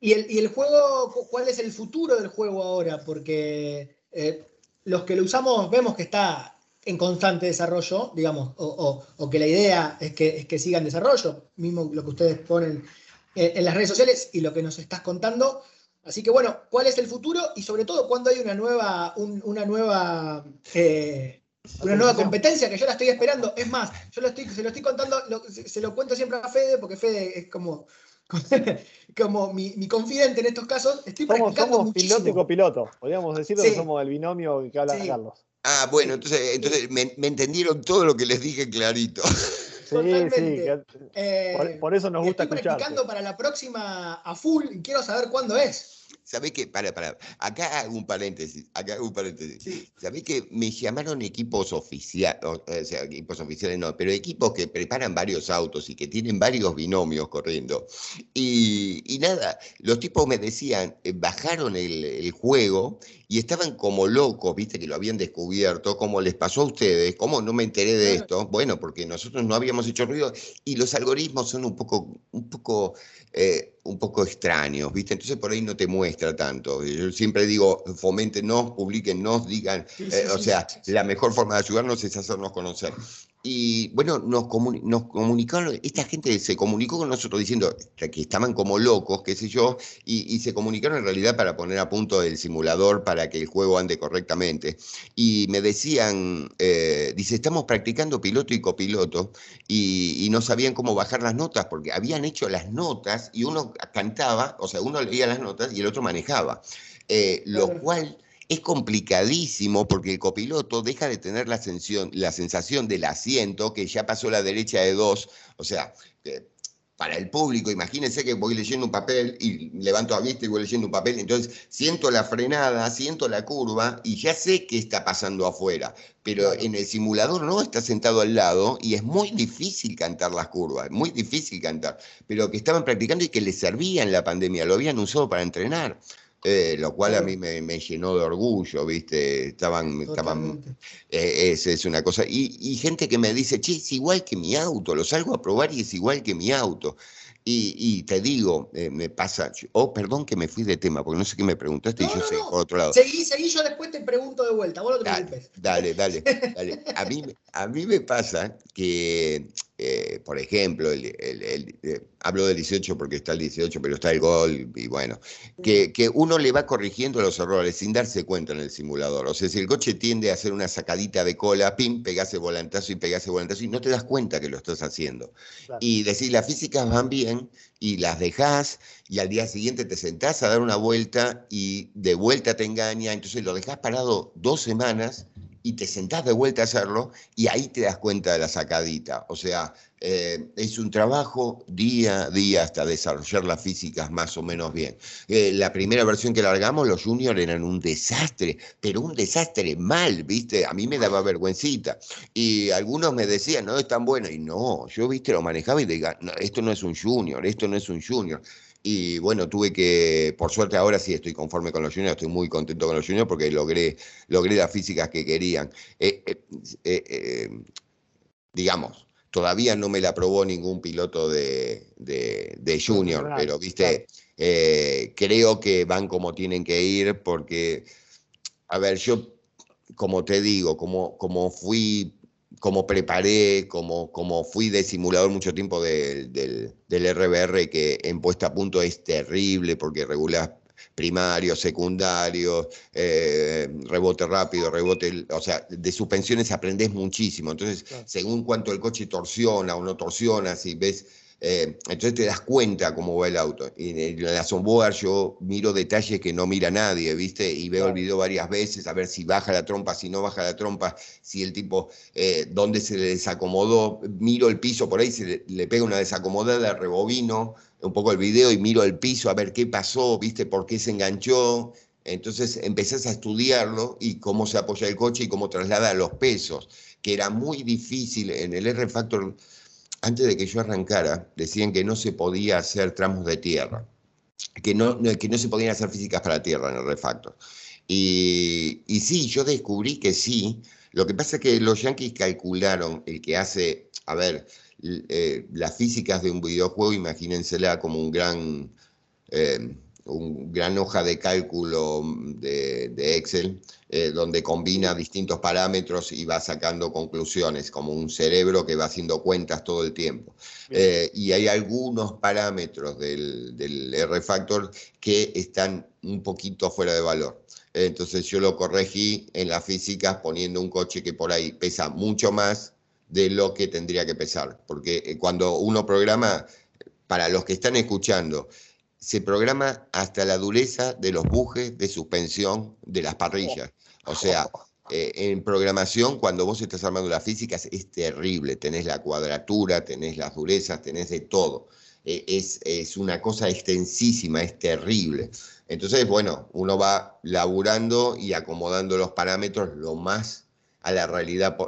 ¿Y el, juego, cuál es el futuro del juego ahora? Porque eh, los que lo usamos vemos que está en constante desarrollo, digamos, o, que la idea es que, es que siga en desarrollo, mismo lo que ustedes ponen en, las redes sociales y lo que nos estás contando. Así que bueno, ¿cuál es el futuro? Y sobre todo, ¿cuándo hay una nueva, una nueva, eh, una nueva competencia que yo la estoy esperando? Es más, yo lo estoy, se lo estoy contando, se, lo cuento siempre a Fede, porque Fede es como, como mi, confidente en estos casos. Estoy somos, somos piloto y copiloto. Podríamos decir que somos el binomio que habla Carlos. Ah, bueno, entonces, entonces me, entendieron todo lo que les dije clarito. Sí, sí, eh, por, eso nos gusta estoy escuchar. practicando para la próxima a full y quiero saber cuándo es. ¿Sabés qué? Para, para. Acá hago un paréntesis. Acá hago un paréntesis. Sí. ¿Sabés que me llamaron equipos oficiales? O sea, equipos oficiales no, pero equipos que preparan varios autos y que tienen varios binomios corriendo. Y, y nada, los tipos me decían, eh, bajaron el, el, juego y estaban como locos, viste, que lo habían descubierto, como les pasó a ustedes, ¿cómo no me enteré de esto? Bueno, porque nosotros no habíamos hecho ruido y los algoritmos son un poco, un poco eh, un poco extraños, ¿viste? Entonces por ahí no te muestra tanto. Yo siempre digo, foméntenos, publiquennos, digan, eh, o sea, la mejor forma de ayudarnos es hacernos conocer. Y bueno, nos, nos comunicaron, esta gente se comunicó con nosotros diciendo que estaban como locos, qué sé yo, y, se comunicaron en realidad para poner a punto el simulador para que el juego ande correctamente. Y me decían, eh, dice, estamos practicando piloto y copiloto, y, no sabían cómo bajar las notas, porque habían hecho las notas y uno cantaba, o sea, uno leía las notas y el otro manejaba. Eh, lo cual es complicadísimo porque el copiloto deja de tener la, sensación, la sensación del asiento, que ya pasó la derecha de dos, o sea, para el público, imagínense que voy leyendo un papel y levanto a vista y voy leyendo un papel, entonces siento la frenada, siento la curva y ya sé qué está pasando afuera, pero en el simulador no, está sentado al lado y es muy difícil cantar las curvas, muy difícil cantar, pero que estaban practicando y que les servía en la pandemia, lo habían usado para entrenar. Eh, lo cual a mí me, llenó de orgullo, ¿viste? Estaban, estaban eh, es, es, una cosa. Y, y, gente que me dice, che, es igual que mi auto, lo salgo a probar y es igual que mi auto. Y, te digo, eh, me pasa, oh, perdón que me fui de tema, porque no sé qué me preguntaste y yo sé, por otro lado. Seguí, seguí, yo después te pregunto de vuelta, vos no te preocupes. Dale, dale, dale. A mí, a mí me pasa que, eh, por ejemplo, el, eh, hablo del 18 porque está el 18, pero está el gol, y bueno, que, que, uno le va corrigiendo los errores sin darse cuenta en el simulador. O sea, si el coche tiende a hacer una sacadita de cola, pim, pegase volantazo y pegase volantazo, y no te das cuenta que lo estás haciendo. Y decir, las físicas van bien y las dejas y al día siguiente te sentás a dar una vuelta y de vuelta te engaña, entonces lo dejas parado dos semanas y te sentás de vuelta a hacerlo y ahí te das cuenta de la sacadita. O sea, eh, es un trabajo día a día hasta desarrollar las físicas más o menos bien. Eh, la primera versión que largamos, los juniors eran un desastre, pero un desastre mal, ¿viste? A mí me daba vergüencita. Y algunos me decían, no es tan bueno. Y no, yo, ¿viste? Lo manejaba y diga, esto no es un junior, esto no es un junior. Y bueno, tuve que, por suerte ahora sí estoy conforme con los juniors, estoy muy contento con los juniors porque logré, logré las físicas que querían. Eh, eh, eh, digamos, todavía no me la aprobó ningún piloto de, de, junior, pero viste, creo que van como tienen que ir porque, a ver, yo, como te digo, como, como fui como preparé, como, como fui de simulador mucho tiempo del, del, RBR, que en puesta a punto es terrible porque regula primarios, secundarios, eh, rebote rápido, rebote, o sea, de suspensiones aprendes muchísimo. Entonces, según cuánto el coche torsiona o no torsiona, si ves eh, entonces te das cuenta cómo va el auto. Y en la software yo miro detalles que no mira nadie, ¿viste? Y veo el video varias veces a ver si baja la trompa, si no baja la trompa, si el tipo, eh, dónde se le desacomodó. Miro el piso por ahí, se le, pega una desacomodada, rebobino un poco el video y miro el piso a ver qué pasó, ¿viste? ¿Por qué se enganchó? Entonces empezás a estudiarlo y cómo se apoya el coche y cómo traslada los pesos, que era muy difícil en el R-Factor antes de que yo arrancara, decían que no se podía hacer tramos de tierra, que no, que no se podían hacer físicas para tierra en el refactor. Y, sí, yo descubrí que sí. Lo que pasa es que los yankees calcularon el que hace, a ver, eh, las físicas de un videojuego, imagínensela como un gran, eh, un gran hoja de cálculo de, de Excel eh, donde combina distintos parámetros y va sacando conclusiones, como un cerebro que va haciendo cuentas todo el tiempo. Eh, y hay algunos parámetros del, del R-Factor que están un poquito fuera de valor. Entonces yo lo corregí en las físicas poniendo un coche que por ahí pesa mucho más de lo que tendría que pesar. Porque eh, cuando uno programa, para los que están escuchando, se programa hasta la dureza de los bujes de suspensión de las parrillas. O sea, eh, en programación, cuando vos estás armando las físicas, es terrible. Tenés la cuadratura, tenés las durezas, tenés de todo. Eh, es, es, una cosa extensísima, es terrible. Entonces, bueno, uno va laburando y acomodando los parámetros lo más a la realidad,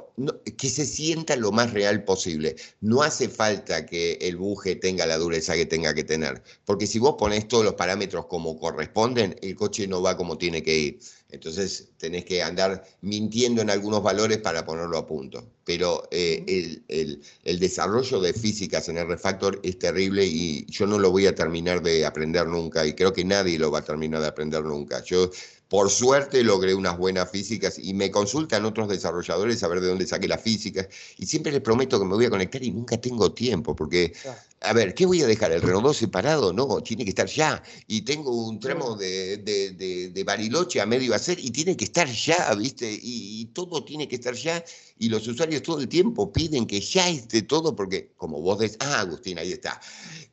que se sienta lo más real posible. No hace falta que el buje tenga la dureza que tenga que tener, porque si vos pones todos los parámetros como corresponden, el coche no va como tiene que ir. Entonces tenés que andar mintiendo en algunos valores para ponerlo a punto. Pero eh, el, desarrollo de físicas en el refactor es terrible y yo no lo voy a terminar de aprender nunca y creo que nadie lo va a terminar de aprender nunca. Yo por suerte logré unas buenas físicas y me consultan otros desarrolladores a ver de dónde saqué las físicas y siempre les prometo que me voy a conectar y nunca tengo tiempo porque, a ver, ¿qué voy a dejar? ¿El Renault 12 separado? No, tiene que estar ya. Y tengo un tramo de, de, Bariloche a medio hacer y tiene que estar ya, ¿viste? Y, y, todo tiene que estar ya y los usuarios todo el tiempo piden que ya esté todo porque, como vos decís, ah, Agustín, ahí está,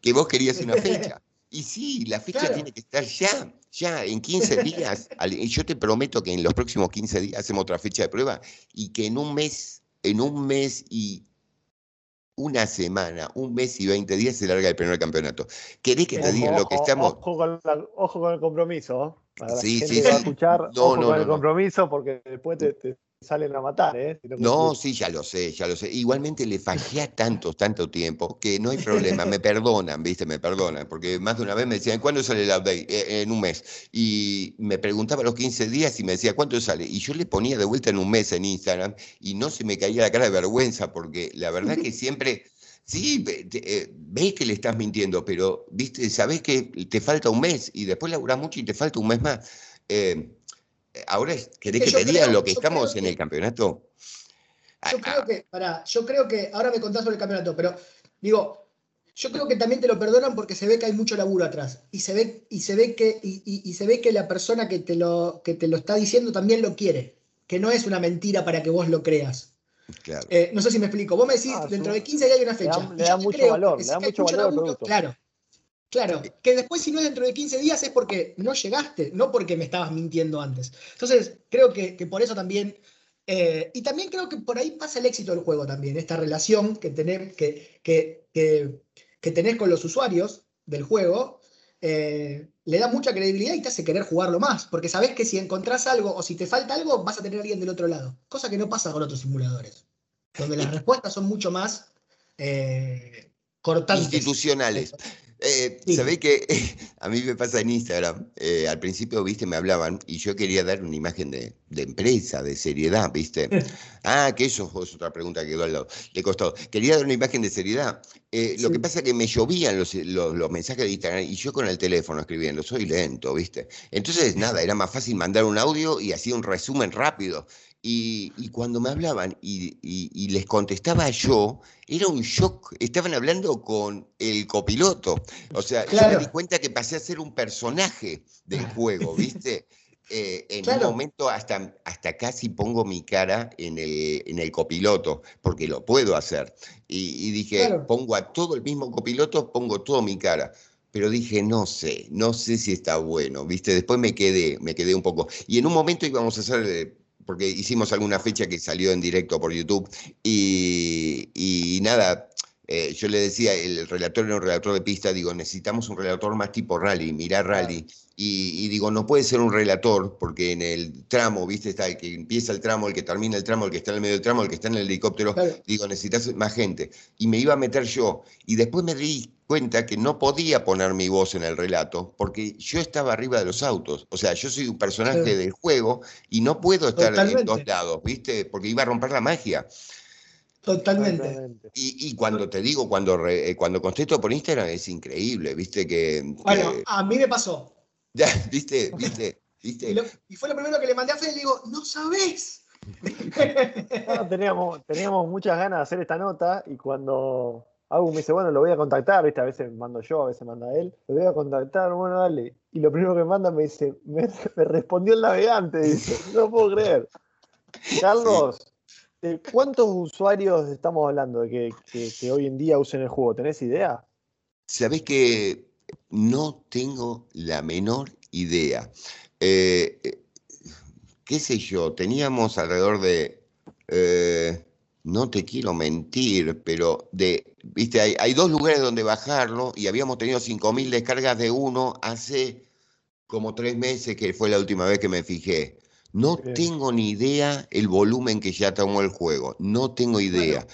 que vos querías una fecha. Y sí, la fecha tiene que estar ya, ya, en 15 días. Y yo te prometo que en los próximos 15 días hacemos otra fecha de prueba y que en un mes, en un mes y una semana, un mes y 20 días se larga el primer campeonato. ¿Querés que te diga lo que estamos? Ojo con, ojo con el compromiso. Para sí, la sí, va a sí. escuchar, No, ojo no, con no, el compromiso porque después te, te salen a matar, ¿eh? Si No, sí, ya lo sé, ya lo sé. Igualmente le fallé a tanto, tanto tiempo que no hay problema, me perdonan, ¿viste? Me perdonan, porque más de una vez me decían, ¿cuándo sale el update? "Eh, en un mes. Y me preguntaba los 15 días y me decía, ¿cuánto sale? Y yo le ponía de vuelta en un mes en Instagram y no se me caía la cara de vergüenza, porque la verdad que siempre... Sí, eh, ves que le estás mintiendo, pero viste, sabés que te falta un mes y después laburás mucho y te falta un mes más. Eh, ahora, es- ¿querés que te diga creo- lo que estamos en el campeonato? Ah, Yo creo que, pará, yo creo que, ahora me contás sobre el campeonato, pero digo, yo creo que también te lo perdonan porque se ve que hay mucho laburo atrás. Y se ve, y se ve que, y, y- y se ve que la persona que te, lo, que te lo está diciendo también lo quiere. Que no es una mentira para que vos lo creas. Claro. Eh, no sé si me explico. Vos me decís, Ah, dentro sí. de 15 días hay una Le fecha. da- le da mucho valor, le da mucho valor al laburo, producto. Claro. Claro, que después si no es dentro de 15 días es porque no llegaste, no porque me estabas mintiendo antes. Entonces, creo que, que por eso también, eh, y también creo que por ahí pasa el éxito del juego también, esta relación que, tenés, que, que, que, que tenés con los usuarios del juego, eh, le da mucha credibilidad y te hace querer jugarlo más, porque sabés que si encontrás algo o si te falta algo, vas a tener a alguien del otro lado, cosa que no pasa con otros simuladores, donde las respuestas son mucho más eh, cortantes. Institucionales. Eh, Sí. Sabés que a mí me pasa en Instagram, eh, al principio, viste, me hablaban y yo quería dar una imagen de, de empresa, de seriedad, viste. Ah, que eso es otra pregunta que quedó al lado. Le costó. Quería dar una imagen de seriedad. Eh, Lo que pasa es que me llovían los, los, los mensajes de Instagram y yo con el teléfono escribiendo, soy lento, viste. Entonces, nada, era más fácil mandar un audio y hacía un resumen rápido. Y, y cuando me hablaban y, y- y les contestaba yo, era un shock. Estaban hablando con el copiloto. O sea, yo me di cuenta que pasé a ser un personaje del juego, ¿viste? Eh, en Claro. un momento hasta, hasta casi pongo mi cara en el, en el copiloto, porque lo puedo hacer. Y, dije, Claro. pongo a todo el mismo copiloto, pongo toda mi cara. Pero dije, no sé, no sé si está bueno, ¿viste? Después me quedé, me quedé un poco. Y en un momento íbamos a hacer, eh, porque hicimos alguna fecha que salió en directo por YouTube, y, y nada, eh, yo le decía, el relator era un relator de pista, digo, necesitamos un relator más tipo rally, mirar rally. Y, y digo, no puede ser un relator, porque en el tramo, ¿viste? Está el que empieza el tramo, el que termina el tramo, el que está en el medio del tramo, el que está en el helicóptero. Claro. Digo, necesitas más gente. Y me iba a meter yo. Y después me di cuenta que no podía poner mi voz en el relato, porque yo estaba arriba de los autos. O sea, yo soy un personaje Claro. del juego y no puedo estar en Totalmente. dos lados, ¿viste? Porque iba a romper la magia. Totalmente. Y, y cuando te digo, cuando, re- eh, cuando contesto por Instagram, es increíble, ¿viste? Que, Bueno, que- a mí me pasó. ya, ¿viste? ¿Viste? Y, ¿Viste? lo- y fue lo primero que le mandé a Fede y le digo, no sabés. No, teníamos, teníamos muchas ganas de hacer esta nota y cuando Agus me dice, bueno, lo voy a contactar, ¿viste? A veces mando yo, a veces manda él, lo voy a contactar, bueno, dale. Y lo primero que manda me dice, me, me respondió el navegante, dice, no puedo creer. Carlos, ¿de cuántos usuarios estamos hablando de que, que- que hoy en día usen el juego? ¿Tenés idea? Sabés que no tengo la menor idea. Eh, eh, ¿Qué sé yo? Teníamos alrededor de, eh, no te quiero mentir, pero de, viste, hay, hay dos lugares donde bajarlo y habíamos tenido 5.000 descargas de uno hace como tres meses, que fue la última vez que me fijé. No Bien. tengo ni idea el volumen que ya tomó el juego, no tengo idea.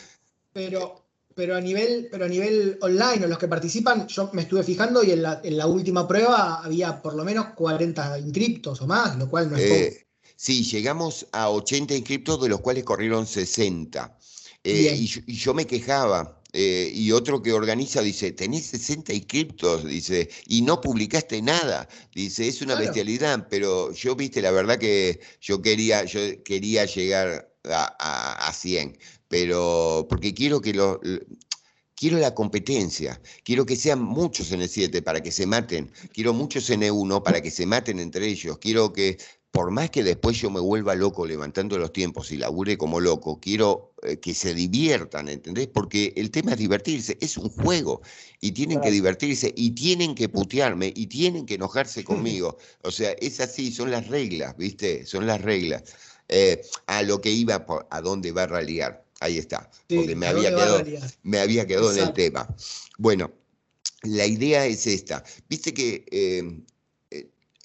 Pero, pero, a nivel, pero a nivel online, o los que participan, yo me estuve fijando y en la, en la última prueba había por lo menos 40 inscriptos o más, lo cual no es. Eh, sí, llegamos a 80 inscriptos, de los cuales corrieron 60. Eh, y, yo, y yo me quejaba. eh, y otro que organiza dice, tenés 60 inscriptos, dice, y no publicaste nada. Dice, es una Claro. bestialidad, pero yo, viste, la verdad que yo quería, yo quería llegar a, a- a 100, pero porque quiero que lo... lo- Quiero la competencia, quiero que sean muchos en el 7 para que se maten, quiero muchos en E1 para que se maten entre ellos, quiero que, por más que después yo me vuelva loco levantando los tiempos y labure como loco, quiero eh, que se diviertan, ¿entendés? Porque el tema es divertirse, es un juego y tienen que divertirse y tienen que putearme y tienen que enojarse conmigo. O sea, es así, son las reglas, ¿viste? Son las reglas. Eh, a lo que iba, por- a dónde va a raliar. Ahí está. Sí, porque me ¿a había, quedado, me había quedado en el tema. Bueno, la idea es esta. Viste que eh,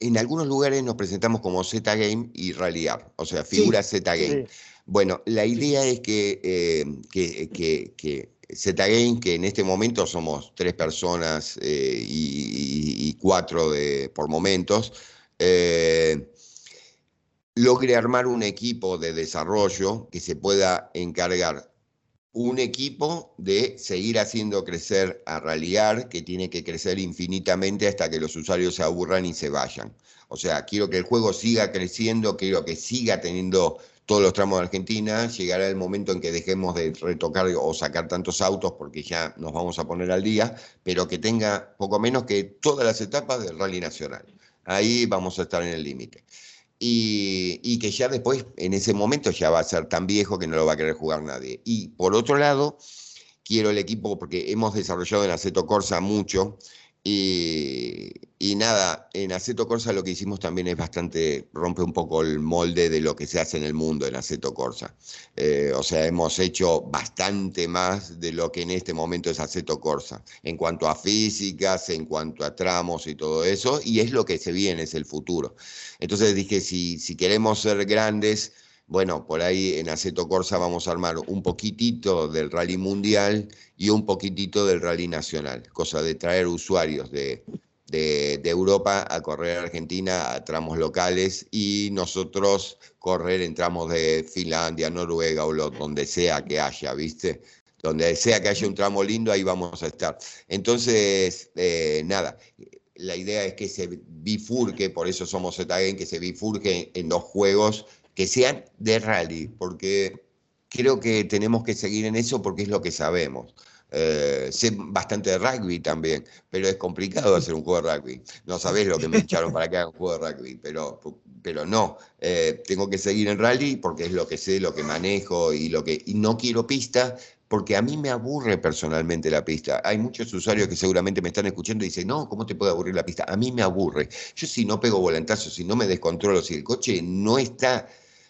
en algunos lugares nos presentamos como Z Game y Rally Art, o sea, figura Z Game. Sí. Bueno, la idea es que, eh, que, que, que Z-Game, que en este momento somos tres personas eh, y cuatro de, por momentos, eh, logre armar un equipo de desarrollo que se pueda encargar un equipo de seguir haciendo crecer a Rallyar, que tiene que crecer infinitamente hasta que los usuarios se aburran y se vayan. O sea, quiero que el juego siga creciendo, quiero que siga teniendo todos los tramos de Argentina. Llegará el momento en que dejemos de retocar o sacar tantos autos porque ya nos vamos a poner al día, pero que tenga poco menos que todas las etapas del Rally Nacional. Ahí vamos a estar en el límite. Y, que ya después, en ese momento, ya va a ser tan viejo que no lo va a querer jugar nadie. Y por otro lado, quiero el equipo, porque hemos desarrollado en Aceto Corsa mucho, y, nada, en Aceto Corsa lo que hicimos también es bastante, rompe un poco el molde de lo que se hace en el mundo en Aceto Corsa. Eh, o sea, hemos hecho bastante más de lo que en este momento es Aceto Corsa, en cuanto a físicas, en cuanto a tramos y todo eso, y es lo que se viene, es el futuro. Entonces dije, si, si queremos ser grandes, bueno, por ahí en Aceto Corsa vamos a armar un poquitito del rally mundial y un poquitito del rally nacional, cosa de traer usuarios de, de, Europa a correr a Argentina a tramos locales y nosotros correr en tramos de Finlandia, Noruega o donde sea que haya, ¿viste? Donde sea que haya un tramo lindo, ahí vamos a estar. Entonces, eh, nada, la idea es que se bifurque, por eso somos Zetagen, que se bifurque en los juegos que sean de rally, porque creo que tenemos que seguir en eso porque es lo que sabemos. Eh, sé bastante de rugby también, pero es complicado hacer un juego de rugby. No sabés lo que me echaron para que haga un juego de rugby, pero, pero no. Eh, tengo que seguir en rally porque es lo que sé, lo que manejo y lo que. Y no quiero pista porque a mí me aburre personalmente la pista. Hay muchos usuarios que seguramente me están escuchando y dicen, no, ¿cómo te puede aburrir la pista? A mí me aburre. Yo si no pego volantazos, si no me descontrolo, si el coche no está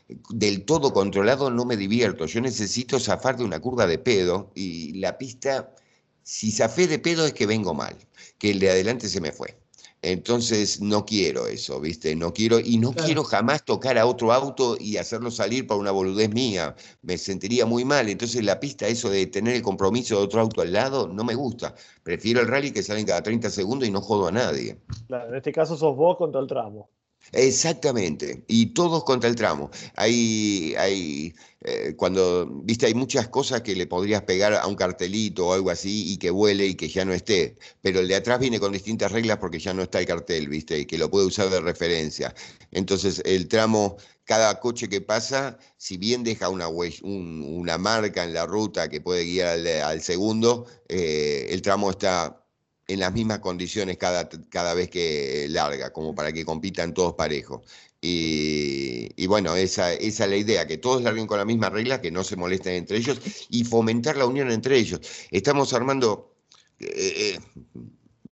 del todo controlado, no me divierto. Yo necesito zafar de una curva de pedo y la pista, si zafé de pedo es que vengo mal, que el de adelante se me fue. Entonces no quiero eso, ¿viste? No quiero, y no Claro. quiero jamás tocar a otro auto y hacerlo salir por una boludez mía. Me sentiría muy mal. Entonces la pista, eso de tener el compromiso de otro auto al lado, no me gusta. Prefiero el rally que salen cada 30 segundos y no jodo a nadie. Claro, en este caso sos vos contra el tramo. Exactamente, y todos contra el tramo. Hay, hay eh, cuando, viste, hay muchas cosas que le podrías pegar a un cartelito o algo así y que vuele y que ya no esté, pero el de atrás viene con distintas reglas porque ya no está el cartel, viste, y que lo puede usar de referencia. Entonces, el tramo, cada coche que pasa, si bien deja una, una marca en la ruta que puede guiar al, al segundo, eh, el tramo está en las mismas condiciones cada, cada vez que larga, como para que compitan todos parejos. Y, y bueno, esa, esa es la idea, que todos larguen con la misma regla, que no se molesten entre ellos y fomentar la unión entre ellos. Estamos armando, eh, eh,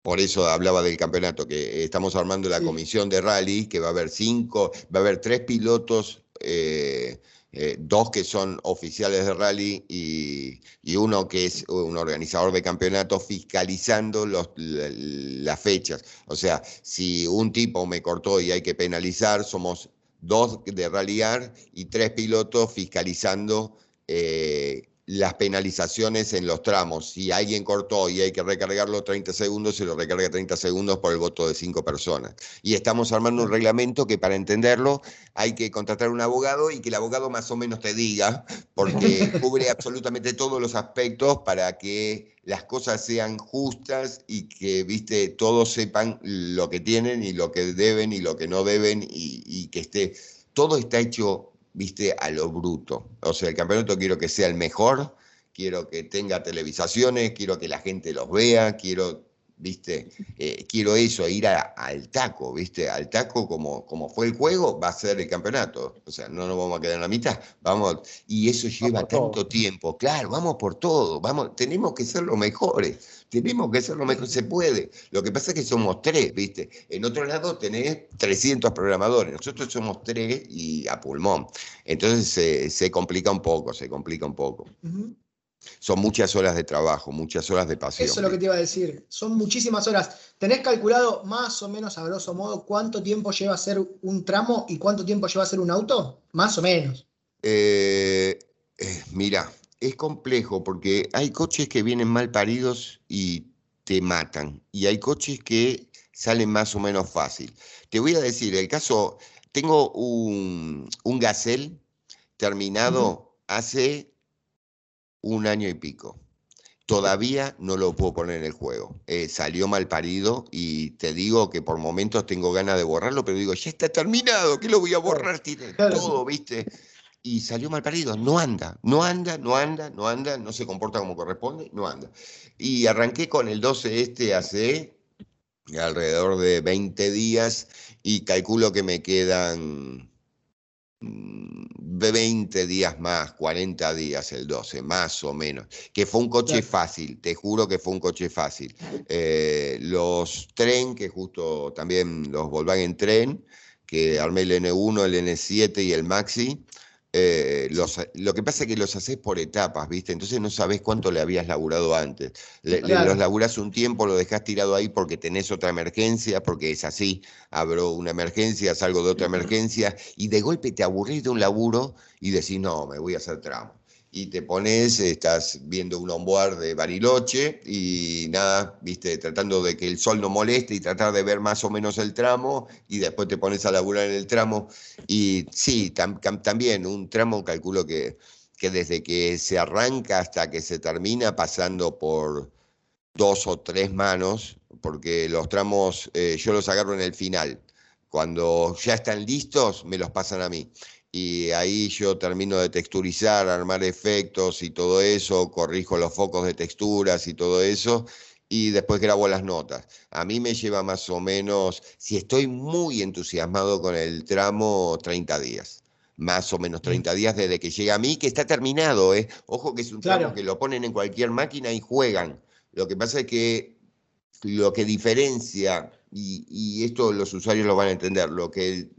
por eso hablaba del campeonato, que estamos armando la comisión de rally, que va a haber cinco, va a haber tres pilotos. eh, eh, dos que son oficiales de rally y, y uno que es un organizador de campeonatos fiscalizando las fechas. O sea, si un tipo me cortó y hay que penalizar, somos dos de rallyar y tres pilotos fiscalizando eh, las penalizaciones en los tramos. Si alguien cortó y hay que recargarlo 30 segundos, se lo recarga 30 segundos por el voto de cinco personas. Y estamos armando un reglamento que para entenderlo hay que contratar un abogado y que el abogado más o menos te diga, porque cubre absolutamente todos los aspectos para que las cosas sean justas y que, viste, todos sepan lo que tienen y lo que deben y lo que no deben y, y que esté, todo está hecho, viste, a lo bruto. O sea, el campeonato quiero que sea el mejor, quiero que tenga televisaciones, quiero que la gente los vea, quiero ¿viste? Eh, quiero eso, ir al taco, ¿viste? Al taco como, como fue el juego, va a ser el campeonato. O sea, no nos vamos a quedar en la mitad, vamos, y eso lleva tanto tiempo. Claro, vamos por todo, vamos, tenemos que ser los mejores, tenemos que ser lo mejor se puede. Lo que pasa es que somos tres, ¿viste? En otro lado tenés 300 programadores, nosotros somos tres y a pulmón. Entonces se complica un poco, se complica un poco. Son muchas horas de trabajo, muchas horas de pasión. Eso es lo que te iba a decir. Son muchísimas horas. ¿Tenés calculado más o menos, a grosso modo, cuánto tiempo lleva a hacer un tramo y cuánto tiempo lleva a hacer un auto? Más o menos. Eh, eh, mira, es complejo porque hay coches que vienen mal paridos y te matan. Y hay coches que salen más o menos fácil. Te voy a decir, el caso, tengo un, un Gazelle terminado hace un año y pico. Todavía no lo puedo poner en el juego. Eh, salió mal parido y te digo que por momentos tengo ganas de borrarlo, pero digo, ya está terminado, ¿qué lo voy a borrar? Tiene todo, ¿viste? Y salió mal parido, no anda, no anda, no anda, no anda, no se comporta como corresponde, no anda. Y arranqué con el 12 este hace alrededor de 20 días y calculo que me quedan 20 días más, 40 días el 12, más o menos. Que fue un coche fácil, te juro que fue un coche fácil. Eh, los tren, que justo también los Volkswagen Tren, que armé el N1, el N7 y el Maxi, eh, los, lo que pasa es que los haces por etapas, ¿viste? Entonces no sabes cuánto le habías laburado antes. los laburás un tiempo, lo dejás tirado ahí porque tenés otra emergencia, porque es así, abro una emergencia, salgo de otra emergencia, y de golpe te aburrís de un laburo y decís, no, me voy a hacer tramo y te pones, estás viendo un onboard de Bariloche y nada, viste, tratando de que el sol no moleste y tratar de ver más o menos el tramo y después te pones a laburar en el tramo. Y sí, también un tramo calculo que, que desde que se arranca hasta que se termina pasando por dos o tres manos, porque los tramos eh, yo los agarro en el final. Cuando ya están listos, me los pasan a mí y ahí yo termino de texturizar, armar efectos y todo eso, corrijo los focos de texturas y todo eso, y después grabo las notas. A mí me lleva más o menos, si estoy muy entusiasmado con el tramo, 30 días. Más o menos 30 días desde que llega a mí, que está terminado, ¿eh? Ojo que es un tramo que lo ponen en cualquier máquina y juegan. Lo que pasa es que lo que diferencia y, esto los usuarios lo van a entender, lo que,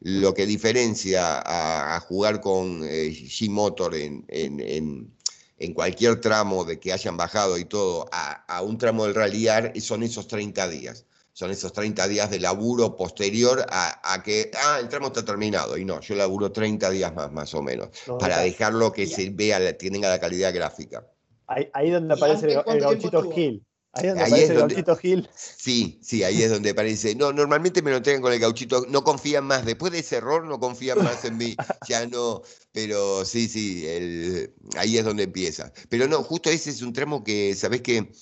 lo que diferencia a, jugar con eh, G-Motor en, en, en, cualquier tramo de que hayan bajado y todo a, un tramo del rallyar son esos 30 días. Son esos 30 días de laburo posterior a, que, ah, el tramo está terminado. Y no, yo laburo 30 días más, más o menos, para dejarlo que se vea, tenga la calidad gráfica. Ahí, ahí donde aparece el, el gauchito Hill. Ahí es donde el gauchito Gil. Sí, sí, ahí es donde aparece. No, normalmente me lo entregan con el gauchito, no confían más. Después de ese error no confían más en mí. Ya no, pero sí, sí, ahí es donde empieza. Pero no, justo ese es un tramo que, ¿sabes qué?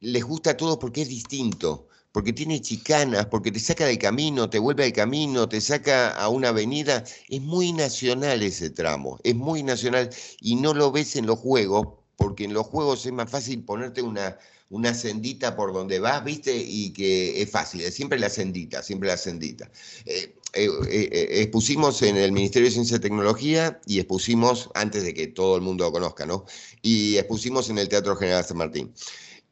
Les gusta a todos porque es distinto porque tiene chicanas, porque te saca del camino, te vuelve al camino, te saca a una avenida. Es muy nacional ese tramo, es muy nacional y no lo ves en los juegos, porque en los juegos es más fácil ponerte una, una sendita por donde vas, ¿viste? Y que es fácil, es siempre la sendita, siempre la sendita. Eh, eh, eh, expusimos en el Ministerio de Ciencia y Tecnología y expusimos, antes de que todo el mundo lo conozca, ¿no? Y expusimos en el Teatro General San Martín.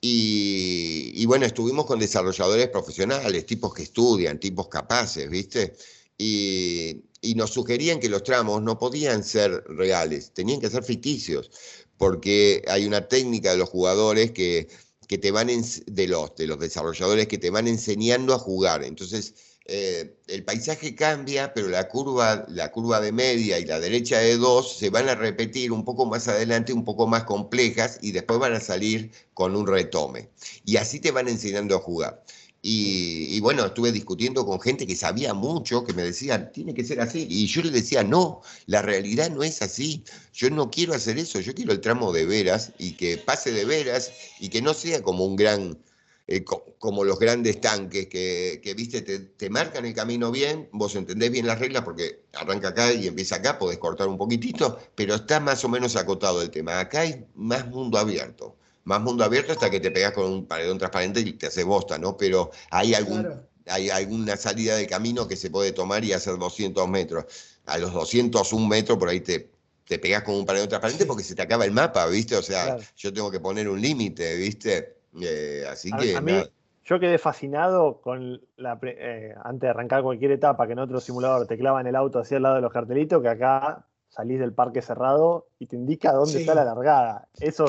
Y, bueno, estuvimos con desarrolladores profesionales, tipos que estudian, tipos capaces, ¿viste? Y, y, nos sugerían que los tramos no podían ser reales, tenían que ser ficticios, porque hay una técnica de los jugadores que que te van de los, de los desarrolladores que te van enseñando a jugar. Entonces, eh, el paisaje cambia, pero la curva, la curva de media y la derecha de dos se van a repetir un poco más adelante, un poco más complejas, y después van a salir con un retome. Y así te van enseñando a jugar. Y, bueno, estuve discutiendo con gente que sabía mucho, que me decían, tiene que ser así. Y yo le decía, no, la realidad no es así. Yo no quiero hacer eso, yo quiero el tramo de veras y que pase de veras y que no sea como un gran, eh, como los grandes tanques que, que viste, te, te, marcan el camino bien, vos entendés bien las reglas porque arranca acá y empieza acá, podés cortar un poquitito, pero está más o menos acotado el tema. Acá hay más mundo abierto más mundo abierto hasta que te pegas con un paredón transparente y te hace bosta, ¿no? Pero hay algún, hay alguna salida de camino que se puede tomar y hacer 200 metros. A los 201 metros por ahí te, te pegas con un paredón transparente porque se te acaba el mapa, ¿viste? O sea, yo tengo que poner un límite, ¿viste? Eh, así que... A mí, yo quedé fascinado con la... Eh, antes de arrancar cualquier etapa, que en otro simulador te clavan el auto hacia el lado de los cartelitos, que acá salís del parque cerrado y te indica dónde está la largada. Eso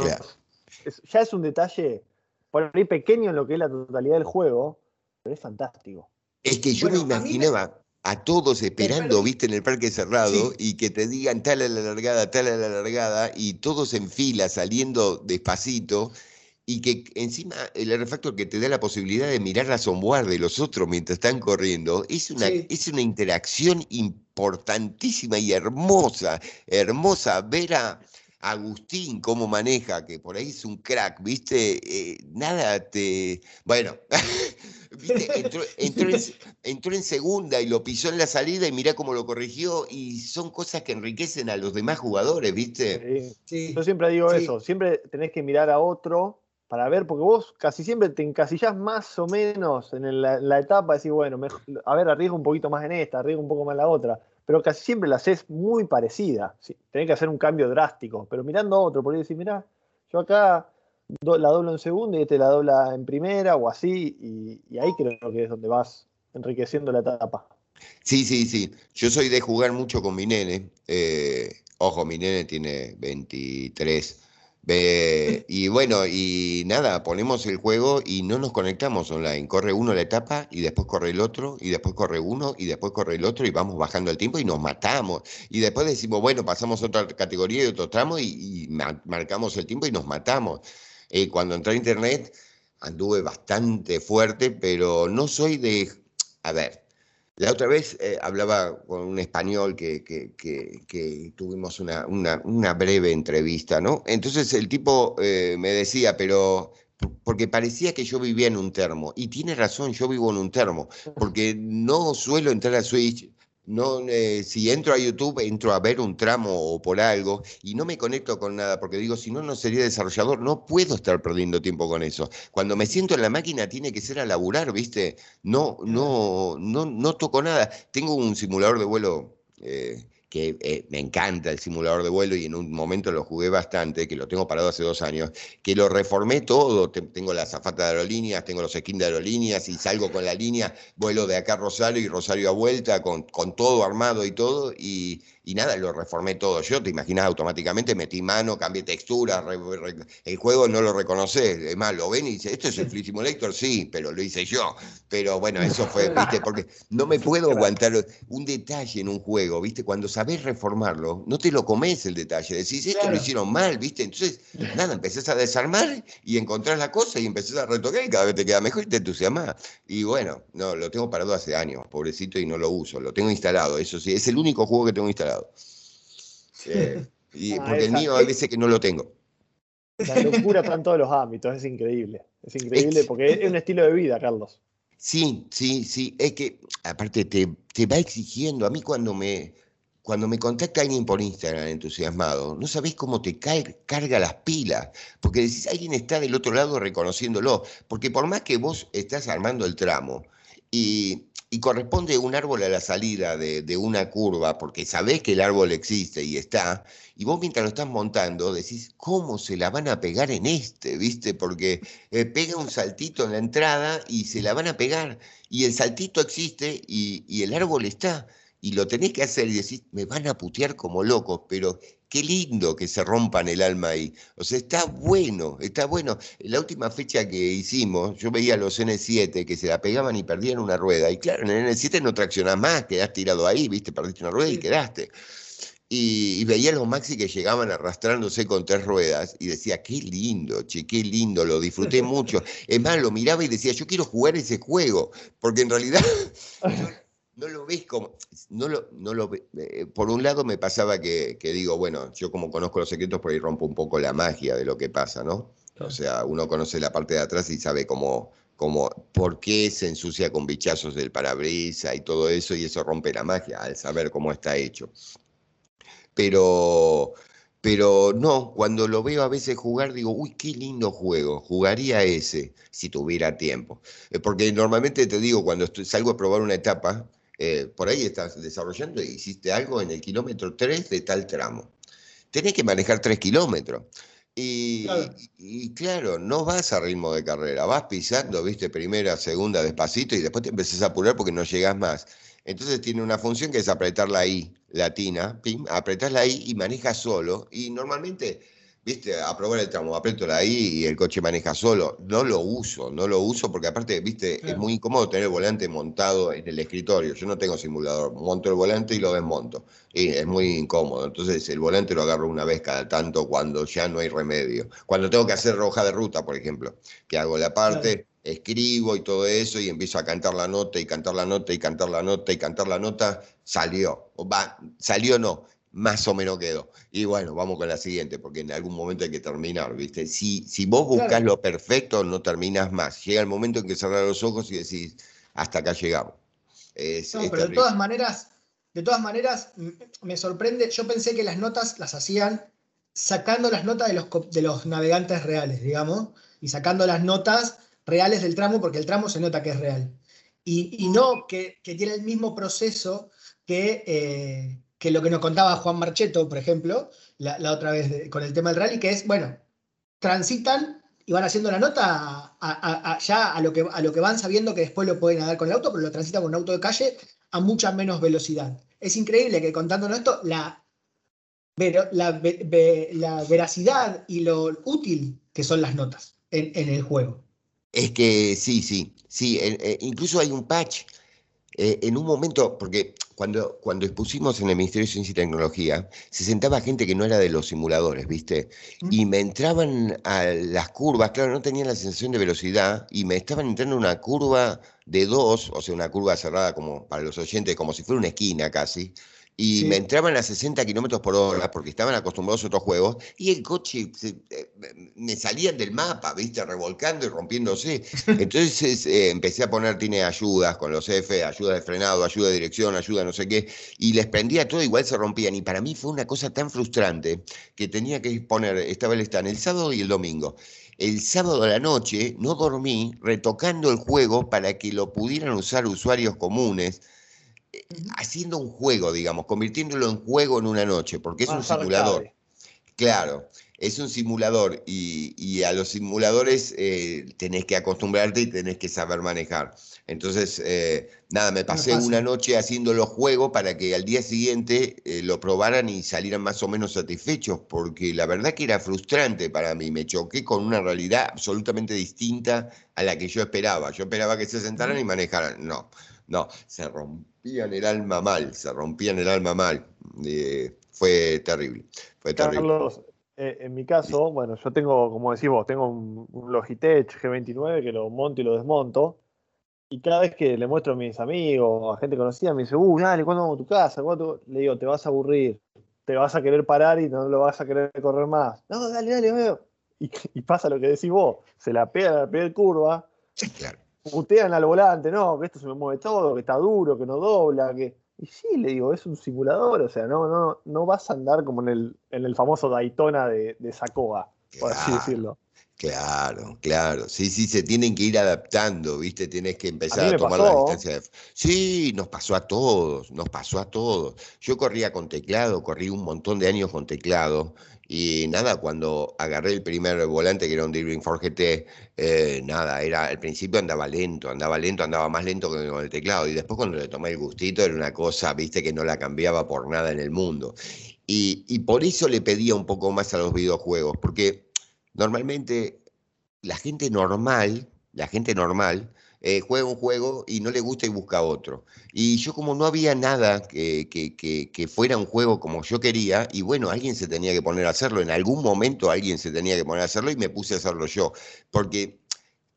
ya es un detalle por ahí pequeño en lo que es la totalidad del juego, pero es fantástico. Es que yo me imaginaba a, todos esperando, viste, en el parque cerrado y que te digan tal a la largada, tal a la largada y todos en fila saliendo despacito y que encima el artefacto que te da la posibilidad de mirar la sombra de los otros mientras están corriendo, es una, es una interacción importantísima y hermosa, hermosa ver a Agustín cómo maneja, que por ahí es un crack, ¿viste? Eh, nada te... Bueno, Entró, en, segunda y lo pisó en la salida y mirá cómo lo corrigió y son cosas que enriquecen a los demás jugadores, ¿viste? Sí. Yo siempre digo eso, siempre tenés que mirar a otro para ver, porque vos casi siempre te encasillás más o menos en la, etapa, decís, bueno, a ver, arriesgo un poquito más en esta, arriesgo un poco más en la otra, pero casi siempre la haces muy parecida. tenés que hacer un cambio drástico, pero mirando a otro, por ahí decís, mirá, yo acá la doblo en segunda y este la dobla en primera o así, y, ahí creo que es donde vas enriqueciendo la etapa. Sí, sí, sí. Yo soy de jugar mucho con mi nene. Eh, ojo, mi nene tiene 23 y bueno, y nada, ponemos el juego y no nos conectamos online. Corre uno la etapa y después corre el otro y después corre uno y después corre el otro y vamos bajando el tiempo y nos matamos. Y después decimos, bueno, pasamos otra categoría y otro tramo y, marcamos el tiempo y nos matamos. Eh, cuando entré a internet anduve bastante fuerte, pero no soy de... A ver, la otra vez eh, hablaba con un español que, que, tuvimos una, una, breve entrevista, ¿no? Entonces el tipo eh, me decía, pero porque parecía que yo vivía en un termo, y tiene razón, yo vivo en un termo, porque no suelo entrar a Switch no, eh, si entro a YouTube, entro a ver un tramo o por algo y no me conecto con nada, porque digo, si no, no sería desarrollador, no puedo estar perdiendo tiempo con eso. Cuando me siento en la máquina tiene que ser a laburar, ¿viste? No, no, no, no toco nada. Tengo un simulador de vuelo eh, que eh, me encanta el simulador de vuelo y en un momento lo jugué bastante, que lo tengo parado hace dos años, que lo reformé todo, tengo la zafata de aerolíneas, tengo los skins de aerolíneas y salgo con la línea, vuelo de acá a Rosario y Rosario a vuelta, con, con todo armado y todo, y, y nada, lo reformé todo yo, te imaginas automáticamente, metí mano, cambié textura, el juego no lo reconoce, es más, lo ven y dice, ¿esto es el Flight Simulator? Sí, pero lo hice yo. Pero bueno, eso fue, viste, porque no me puedo aguantar un detalle en un juego, viste, cuando sabés reformarlo, no te lo comes el detalle, decís, esto lo hicieron mal, viste, entonces, nada, empezás a desarmar y encontrás la cosa y empezás a retocar y cada vez te queda mejor y te entusiasmas. Y bueno, no, lo tengo parado hace años, pobrecito, y no lo uso, lo tengo instalado, eso sí, es el único juego que tengo instalado. y, ah, porque el mío a veces que no lo tengo. La locura está en todos los ámbitos, es increíble. Es increíble porque es un estilo de vida, Carlos. Sí, sí, sí. Es que aparte te, te va exigiendo. A mí cuando me, cuando me contacta alguien por Instagram entusiasmado, no sabés cómo te carga las pilas, porque decís, alguien está del otro lado reconociéndolo, porque por más que vos estás armando el tramo y y corresponde un árbol a la salida de, una curva, porque sabés que el árbol existe y está, y vos mientras lo estás montando decís, ¿cómo se la van a pegar en este? ¿Viste? Porque eh, pega un saltito en la entrada y se la van a pegar, y el saltito existe y, y el árbol está, y lo tenés que hacer y decís, me van a putear como locos, pero qué lindo que se rompan el alma ahí. O sea, está bueno, está bueno. En la última fecha que hicimos, yo veía a los N7 que se la pegaban y perdían una rueda. Y claro, en el N7 no traccionás más, quedás tirado ahí, viste, perdiste una rueda y quedaste. Y, veía a los Maxi que llegaban arrastrándose con tres ruedas y decía, qué lindo, che, qué lindo, lo disfruté mucho. Es más, lo miraba y decía, yo quiero jugar ese juego, porque en realidad no lo ves como, no lo, no lo eh, por un lado me pasaba que, digo, bueno, yo como conozco los secretos, por ahí rompo un poco la magia de lo que pasa, ¿no? O sea, uno conoce la parte de atrás y sabe cómo, cómo, por qué se ensucia con bichazos del parabrisa y todo eso, y eso rompe la magia al saber cómo está hecho. Pero, Pero no, cuando lo veo a veces jugar, digo, uy, qué lindo juego, jugaría ese si tuviera tiempo. Eh, porque normalmente te digo, cuando salgo a probar una etapa, eh, por ahí estás desarrollando y hiciste algo en el kilómetro 3 de tal tramo. Tenés que manejar 3 kilómetros. Y claro. no vas a ritmo de carrera, vas pisando, viste, primera, segunda, despacito, y después te empezás a apurar porque no llegas más. Entonces tiene una función que es apretar la I latina, pim, apretás la I y maneja solo. Y normalmente, viste, a probar el tramo, aprieto la I y el coche maneja solo. No lo uso, no lo uso porque aparte, viste, es muy incómodo tener el volante montado en el escritorio. Yo no tengo simulador, monto el volante y lo desmonto. Y es muy incómodo. Entonces el volante lo agarro una vez cada tanto cuando ya no hay remedio. Cuando tengo que hacer roja de ruta, por ejemplo, que hago la parte escribo y todo eso y empiezo a cantar la nota y cantar la nota y cantar la nota y cantar la nota, salió. Va, salió no, más o menos quedó. Y bueno, vamos con la siguiente, porque en algún momento hay que terminar, ¿viste? Si, si vos buscas lo perfecto, no terminas más. Llega el momento en que cerrar los ojos y decís, hasta acá llegamos. no, pero de todas maneras, de todas maneras, me sorprende, yo pensé que las notas las hacían sacando las notas de los, de los navegantes reales, digamos, y sacando las notas reales del tramo, porque el tramo se nota que es real. Y, no que, tiene el mismo proceso que, eh, que, lo que nos contaba Juan Marcheto, por ejemplo, la, otra vez con el tema del rally, que es, bueno, transitan y van haciendo la nota ya a lo, que, a lo que van sabiendo que después lo pueden dar con el auto, pero lo transitan con un auto de calle a mucha menos velocidad. Es increíble que contándonos esto, la, la, la veracidad y lo útil que son las notas en el juego. Es que sí, sí, sí, eh, incluso hay un patch. Eh, en un momento, porque cuando, cuando expusimos en el Ministerio de Ciencia y Tecnología, se sentaba gente que no era de los simuladores, ¿viste? Y me entraban a las curvas, claro, no tenían la sensación de velocidad, y me estaban entrando una curva de dos, o sea, una curva cerrada como para los oyentes, como si fuera una esquina casi, y me entraban a 60 kilómetros por hora porque estaban acostumbrados a otros juegos y el coche eh, me salían del mapa, ¿viste? Revolcando y rompiéndose. Entonces eh, empecé a poner, tiene ayudas con los F, ayuda de frenado, ayuda de dirección, ayuda no sé qué, y les prendía todo, igual se rompían. Y para mí fue una cosa tan frustrante que tenía que poner, estaba el stand el sábado y el domingo. El sábado a la noche no dormí retocando el juego para que lo pudieran usar usuarios comunes haciendo un juego, digamos, convirtiéndolo en juego en una noche, porque es un simulador. Claro, es un simulador y, a los simuladores eh, tenés que acostumbrarte y tenés que saber manejar. Entonces, eh, nada, me pasé una noche haciendo los juegos para que al día siguiente eh, lo probaran y salieran más o menos satisfechos, porque la verdad que era frustrante para mí, me choqué con una realidad absolutamente distinta a la que yo esperaba. Yo esperaba que se sentaran y manejaran. No, no, se rompían el alma mal, se rompían el alma mal. Eh, fue terrible, fue terrible. Carlos, eh, en mi caso, bueno, yo tengo, como decís vos, tengo un, Logitech G29 que lo monto y lo desmonto. Y cada vez que le muestro a mis amigos, a gente conocida, me dice, uh, dale, ¿cuándo vamos a tu casa? Le digo, te vas a aburrir, te vas a querer parar y no lo vas a querer correr más. No, dale, dale, veo. Y, y pasa lo que decís vos, se la pega la curva. Claro putean al volante, no, que esto se me mueve todo, que está duro, que no dobla, que. Y sí, le digo, es un simulador, o sea, no, no, no vas a andar como en el, en el famoso Daytona de, de Sacoa, por así decirlo. Claro, claro. Sí, sí, se tienen que ir adaptando, ¿viste? Tienes que empezar a, tomar la distancia. De... Sí, nos pasó a todos, nos pasó a todos. Yo corría con teclado, corrí un montón de años con teclado y nada, cuando agarré el primer volante, que era un Deering 4 GT, eh, nada, era al principio andaba lento, andaba lento, andaba más lento que con el teclado. Y después cuando le tomé el gustito era una cosa, viste, que no la cambiaba por nada en el mundo. Y, y por eso le pedía un poco más a los videojuegos, porque normalmente la gente normal, la gente normal, eh, juega un juego y no le gusta y busca otro. Y yo como no había nada que, que, fuera un juego como yo quería, y bueno, alguien se tenía que poner a hacerlo, en algún momento alguien se tenía que poner a hacerlo y me puse a hacerlo yo, porque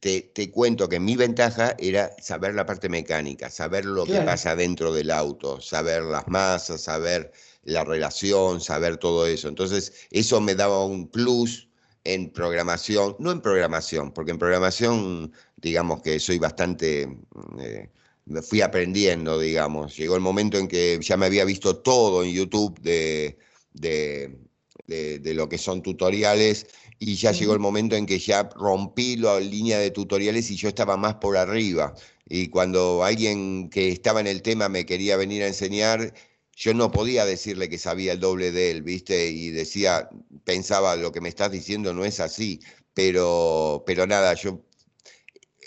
te, te cuento que mi ventaja era saber la parte mecánica, saber lo que pasa dentro del auto, saber las masas, saber la relación, saber todo eso. Entonces, eso me daba un plus en programación, no en programación, porque en programación, digamos que soy bastante, mm, eh, me fui aprendiendo, digamos. Llegó el momento en que ya me había visto todo en YouTube de, de, lo que son tutoriales y ya llegó el momento en que ya rompí la línea de tutoriales y yo estaba más por arriba. Y cuando alguien que estaba en el tema me quería venir a enseñar, yo no podía decirle que sabía el doble de él, ¿viste? Y decía, pensaba, lo que me estás diciendo no es así, pero, pero nada, yo,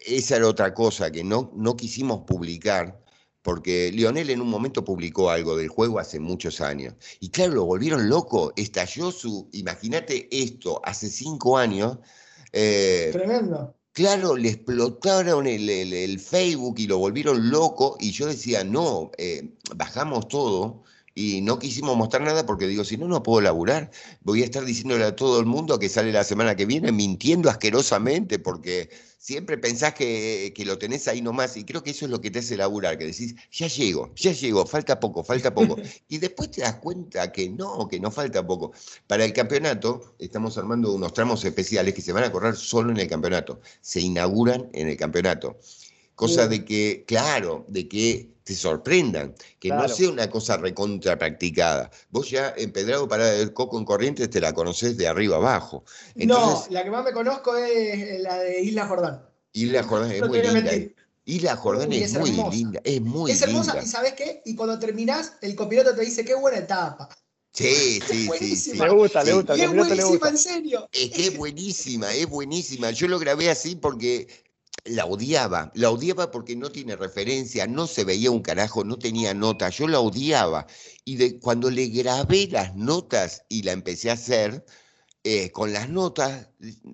esa era otra cosa que no, no quisimos publicar, porque Lionel en un momento publicó algo del juego hace muchos años. Y claro, lo volvieron loco, estalló su, imagínate esto, hace cinco años. Eh, Tremendo. Claro, le explotaron el, Facebook y lo volvieron loco y yo decía, no, eh, bajamos todo y no quisimos mostrar nada porque digo, si no, no puedo laburar. Voy a estar diciéndole a todo el mundo que sale la semana que viene mintiendo asquerosamente porque siempre pensás que, que, lo tenés ahí nomás y creo que eso es lo que te hace laburar, que decís, ya llego, ya llego, falta poco, falta poco. y después te das cuenta que no, que no falta poco. Para el campeonato estamos armando unos tramos especiales que se van a correr solo en el campeonato, se inauguran en el campeonato. Cosa de que, claro, de que te sorprendan, que no sea una cosa recontra practicada. Vos ya empedrado para el coco en corrientes te la conoces de arriba abajo. no, la que más me conozco es la de Isla Jordán. Isla Jordán es muy linda. Isla Jordán es, muy linda, es muy Es hermosa, y ¿sabes qué? Y cuando terminás, el copiloto te dice, qué buena etapa. Sí, sí, sí, sí. Le gusta, le gusta. es buenísima, en serio. Es que es buenísima, es buenísima. Yo lo grabé así porque la odiaba, la odiaba porque no tiene referencia, no se veía un carajo, no tenía nota, yo la odiaba. Y de, cuando le grabé las notas y la empecé a hacer, eh, con las notas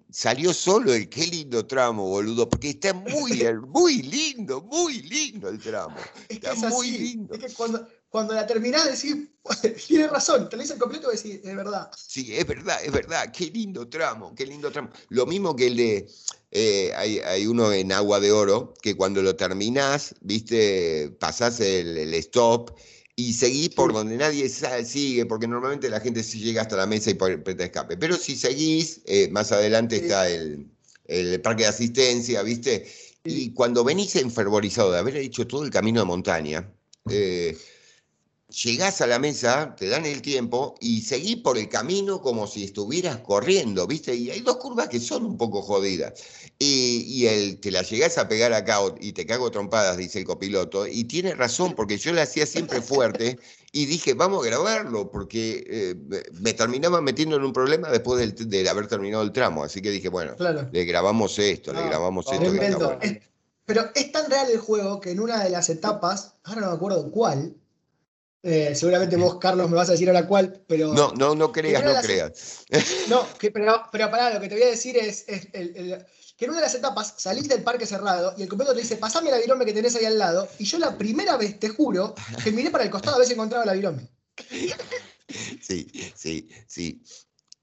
salió solo el qué lindo tramo, boludo, porque está muy, muy lindo, muy lindo el tramo. está muy lindo. Es que cuando, cuando la terminás decís, tiene razón, te lo dice completo y decís, es verdad. Sí, es verdad, es verdad, qué lindo tramo, qué lindo tramo. Lo mismo que el de, eh, hay, uno en Agua de Oro, que cuando lo terminás, viste, pasás el, stop y seguís por donde nadie sigue, porque normalmente la gente sí llega hasta la mesa y te escape. Pero si seguís, eh, más adelante está el, parque de asistencia, viste, y cuando venís enfervorizado de haber hecho todo el camino de montaña, eh, llegás a la mesa, te dan el tiempo y seguís por el camino como si estuvieras corriendo, ¿viste? Y hay dos curvas que son un poco jodidas. Y, el, te la llegás a pegar acá y te cago trompadas, dice el copiloto. Y tiene razón, porque yo la hacía siempre fuerte y dije, vamos a grabarlo, porque eh, me terminaba metiendo en un problema después de haber terminado el tramo. Así que dije, bueno, le grabamos esto, le ah, grabamos esto. pero es tan real el juego que en una de las etapas, ahora no me acuerdo cuál, eh, seguramente vos, Carlos, me vas a decir ahora cuál, pero. No, no, no creas, no creas. No, pero, pero pará, lo que te voy a decir es, que en una de las etapas salís del parque cerrado y el compañero te dice, pasame la virome que tenés ahí al lado. Y yo la primera vez, te juro, que miré para el costado a ver si encontraba la virome. Sí, sí, sí.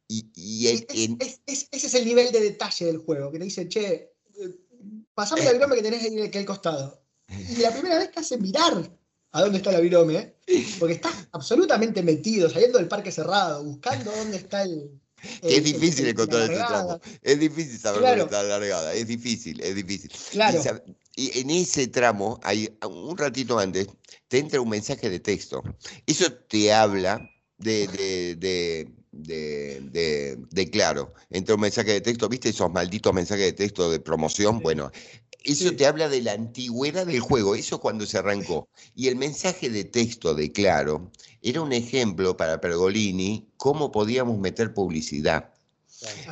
Y, ese es el nivel de detalle del juego, que te dice, che, eh, pasame la virome que tenés ahí al costado. Y la primera vez que hace mirar a dónde está la virome, porque estás absolutamente metido, saliendo del parque cerrado, buscando dónde está el. es difícil encontrar este tramo. Es difícil saber dónde está la largada. Es difícil, es difícil. Claro. Y, en ese tramo, hay, un ratito antes, te entra un mensaje de texto. Eso te habla de, de, de, de, claro. Entra un mensaje de texto, ¿viste esos malditos mensajes de texto de promoción? Bueno, eso te habla de la antigüedad del juego, eso cuando se arrancó. Y el mensaje de texto de Claro era un ejemplo para Pergolini cómo podíamos meter publicidad.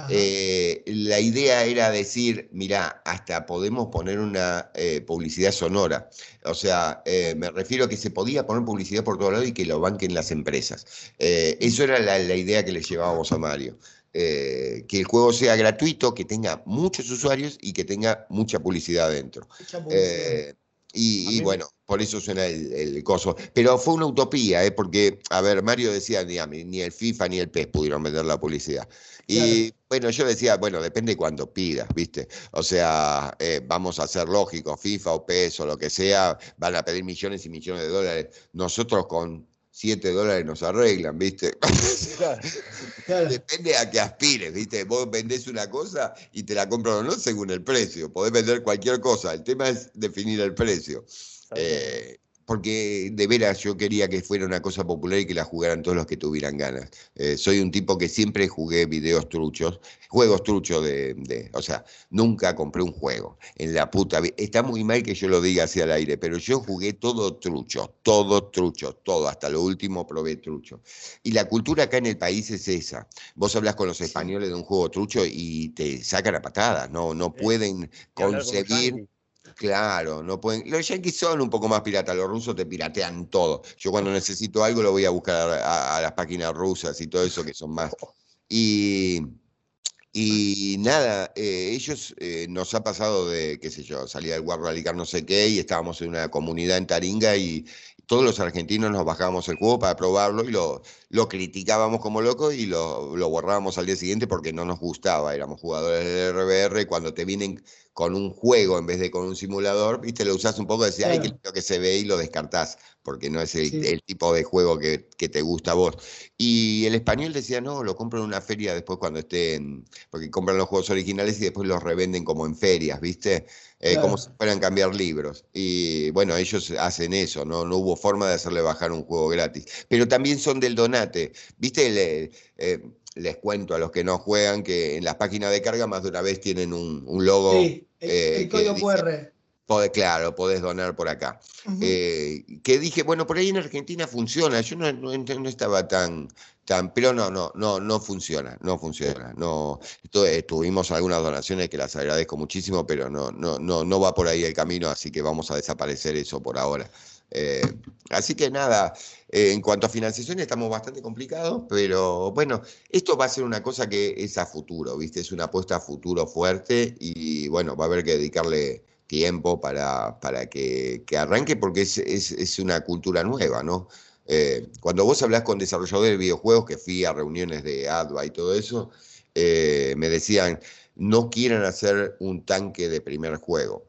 Eh, la idea era decir, mira, hasta podemos poner una eh, publicidad sonora. O sea, eh, me refiero a que se podía poner publicidad por todo lado y que lo banquen las empresas. eso era la, la idea que le llevábamos a Mario. Eh, que el juego sea gratuito, que tenga muchos usuarios y que tenga mucha publicidad dentro. Eh, y, bueno, por eso suena el, coso. Pero fue una utopía, ¿eh? porque, a ver, Mario decía, ni, ni el FIFA ni el PES pudieron vender la publicidad. Y bueno, yo decía, bueno, depende cuando pidas, ¿viste? O sea, eh, vamos a ser lógicos, FIFA o PES o lo que sea, van a pedir millones y millones de dólares. Nosotros con 7 dólares nos arreglan, ¿viste? Depende a qué aspires, ¿viste? Vos vendés una cosa y te la compran o no según el precio. Podés vender cualquier cosa. El tema es definir el precio. Eh, porque de veras yo quería que fuera una cosa popular y que la jugaran todos los que tuvieran ganas. Eh, soy un tipo que siempre jugué videos truchos, juegos truchos de, o sea, nunca compré un juego en la puta vida. Está muy mal que yo lo diga hacia el aire, pero yo jugué todo trucho, todo trucho, todo, hasta lo último probé trucho. Y la cultura acá en el país es esa. Vos hablas con los españoles de un juego trucho y te sacan a patadas, no, no pueden concebir Claro, no pueden. Los yanquis son un poco más piratas, los rusos te piratean todo. Yo cuando necesito algo lo voy a buscar a, las páginas rusas y todo eso que son más. Y, y nada, eh, ellos eh, nos ha pasado de, qué sé yo, salía del War Radical no sé qué y estábamos en una comunidad en Taringa y, todos los argentinos nos bajábamos el juego para probarlo y lo, lo criticábamos como locos y lo, lo, borrábamos al día siguiente porque no nos gustaba. Éramos jugadores del RBR cuando te vienen con un juego en vez de con un simulador, viste, lo usás un poco, decís, ay, que que se ve y lo descartás, porque no es el, tipo de juego que, te gusta a vos. Y el español decía, no, lo compro en una feria después cuando estén, porque compran los juegos originales y después los revenden como en ferias, viste, eh, como si fueran cambiar libros. Y bueno, ellos hacen eso, ¿no? No hubo forma de hacerle bajar un juego gratis. Pero también son del donate, viste, eh, les cuento a los que no juegan que en las páginas de carga más de una vez tienen un, logo. Sí, el, eh, código QR. claro, podés donar por acá. Eh, que dije, bueno, por ahí en Argentina funciona. Yo no, no, estaba tan, tan, pero no, no, no, no funciona, no funciona. No, eh, tuvimos algunas donaciones que las agradezco muchísimo, pero no, no, no, no va por ahí el camino, así que vamos a desaparecer eso por ahora. Eh, así que nada, eh, en cuanto a financiación estamos bastante complicados, pero bueno, esto va a ser una cosa que es a futuro, ¿viste? Es una apuesta a futuro fuerte y bueno, va a haber que dedicarle tiempo para, para que, arranque porque es, una cultura nueva, ¿no? Eh, cuando vos hablas con desarrolladores de videojuegos, que fui a reuniones de ADVA y todo eso, me decían, no quieren hacer un tanque de primer juego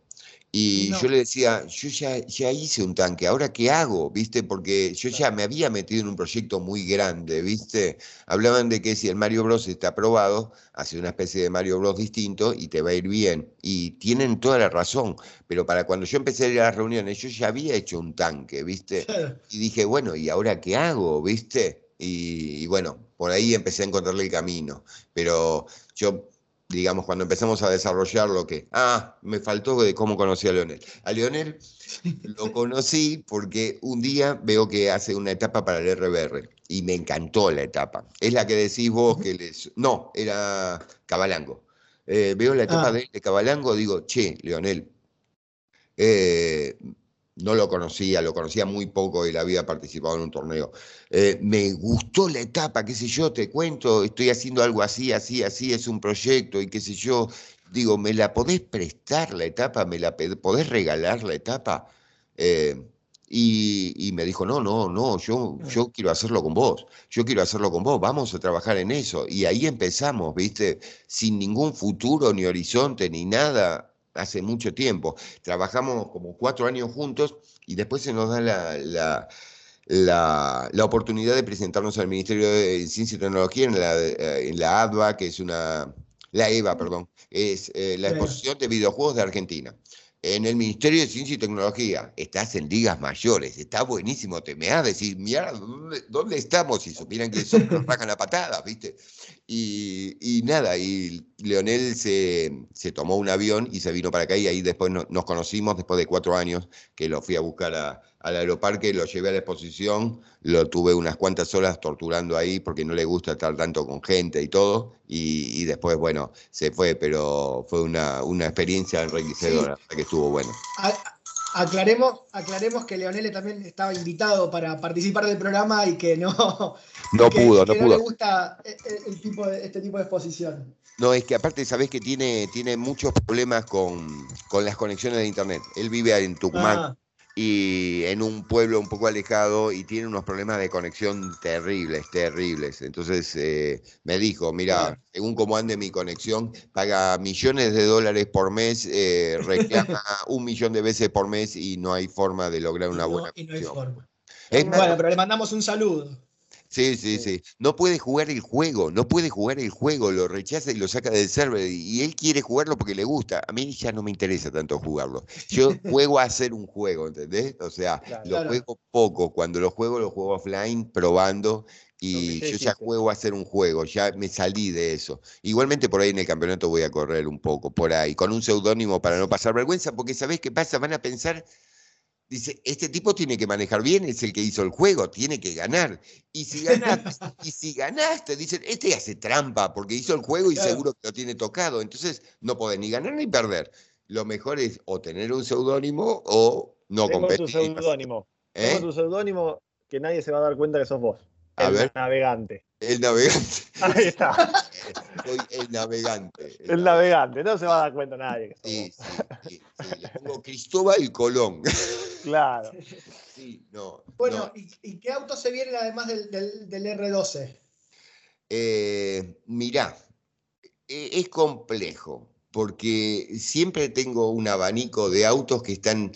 y yo le decía, yo ya, ya hice un tanque, ¿ahora qué hago? ¿Viste? Porque yo ya me había metido en un proyecto muy grande, ¿viste? Hablaban de que si el Mario Bros está aprobado, hace una especie de Mario Bros distinto y te va a ir bien. Y tienen toda la razón, pero para cuando yo empecé a ir a las reuniones, yo ya había hecho un tanque, ¿viste? Y dije, bueno, ¿y ahora qué hago? ¿Viste? Y, y bueno, por ahí empecé a encontrarle el camino. Pero yo digamos, cuando empezamos a desarrollar lo que, ah, me faltó de cómo conocí a Leonel. A Leonel lo conocí porque un día veo que hace una etapa para el RBR y me encantó la etapa. Es la que decís vos que les... No, era Cabalango. Eh, veo la etapa ah. de, de, Cabalango, digo, che, Leonel, eh, no lo conocía, lo conocía muy poco, él había participado en un torneo. Eh, me gustó la etapa, qué sé yo, te cuento, estoy haciendo algo así, así, así, es un proyecto y qué sé yo. Digo, ¿me la podés prestar la etapa? ¿Me la podés regalar la etapa? Eh, y, me dijo, no, no, no, yo, yo quiero hacerlo con vos, yo quiero hacerlo con vos, vamos a trabajar en eso. Y ahí empezamos, viste, sin ningún futuro, ni horizonte, ni nada, hace mucho tiempo. Trabajamos como cuatro años juntos y después se nos da la, la, oportunidad de presentarnos al Ministerio de Ciencia y Tecnología en la, eh, en la ADVA, que es una, la EVA, perdón, es eh, la exposición de videojuegos de Argentina en el Ministerio de Ciencia y Tecnología. Estás en ligas mayores, está buenísimo. Te me vas a decir, mira, ¿dónde, estamos? Si supieran que son, nos rajan la patada, ¿viste? Y, nada, y Leonel se, tomó un avión y se vino para acá y ahí después nos conocimos, después de cuatro años que lo fui a buscar a, al aeroparque, lo llevé a la exposición, lo tuve unas cuantas horas torturando ahí porque no le gusta estar tanto con gente y todo, y, después, bueno, se fue, pero fue una, una experiencia enriquecedora, que estuvo bueno. aclaremos, aclaremos que Leonele también estaba invitado para participar del programa y que no, no pudo, no pudo. le gusta e, e, el tipo de, este tipo de exposición. No, es que aparte sabés que tiene, tiene muchos problemas con, las conexiones de internet. Él vive en Tucumán. Ah y en un pueblo un poco alejado y tiene unos problemas de conexión terribles, terribles. Entonces eh, me dijo, mira, según cómo ande mi conexión, paga millones de dólares por mes, eh, reclama un millón de veces por mes y no hay forma de lograr una buena conexión. bueno, pero le mandamos un saludo. Sí, sí, sí. No puede jugar el juego, no puede jugar el juego, lo rechaza y lo saca del server. Y él quiere jugarlo porque le gusta. A mí ya no me interesa tanto jugarlo. Yo juego a hacer un juego, ¿entendés? O sea, lo juego poco. Cuando lo juego, lo juego offline, probando. Y yo ya juego a hacer un juego, ya me salí de eso. Igualmente por ahí en el campeonato voy a correr un poco, por ahí, con un seudónimo para no pasar vergüenza, porque ¿sabés qué pasa? Van a pensar Dice, este tipo tiene que manejar bien, es el que hizo el juego, tiene que ganar. Y si ganaste, y si ganaste, dicen, este hace trampa porque hizo el juego y seguro que lo tiene tocado. Entonces no podés ni ganar ni perder. Lo mejor es o tener un seudónimo o no Tengo competir. tu seudónimo. Tengo ¿Eh? tu seudónimo que nadie se va a dar cuenta que sos vos. A el ver. navegante. El navegante. Ahí está. Soy el navegante. El navegante. No se va a dar cuenta nadie. que Sí, sí, sí. Le pongo Cristóbal Colón. Claro. Sí, no. Bueno, no. ¿y, y qué autos se vienen además del, del- del R12? Eh, mirá, e- es complejo, porque siempre tengo un abanico de autos que están,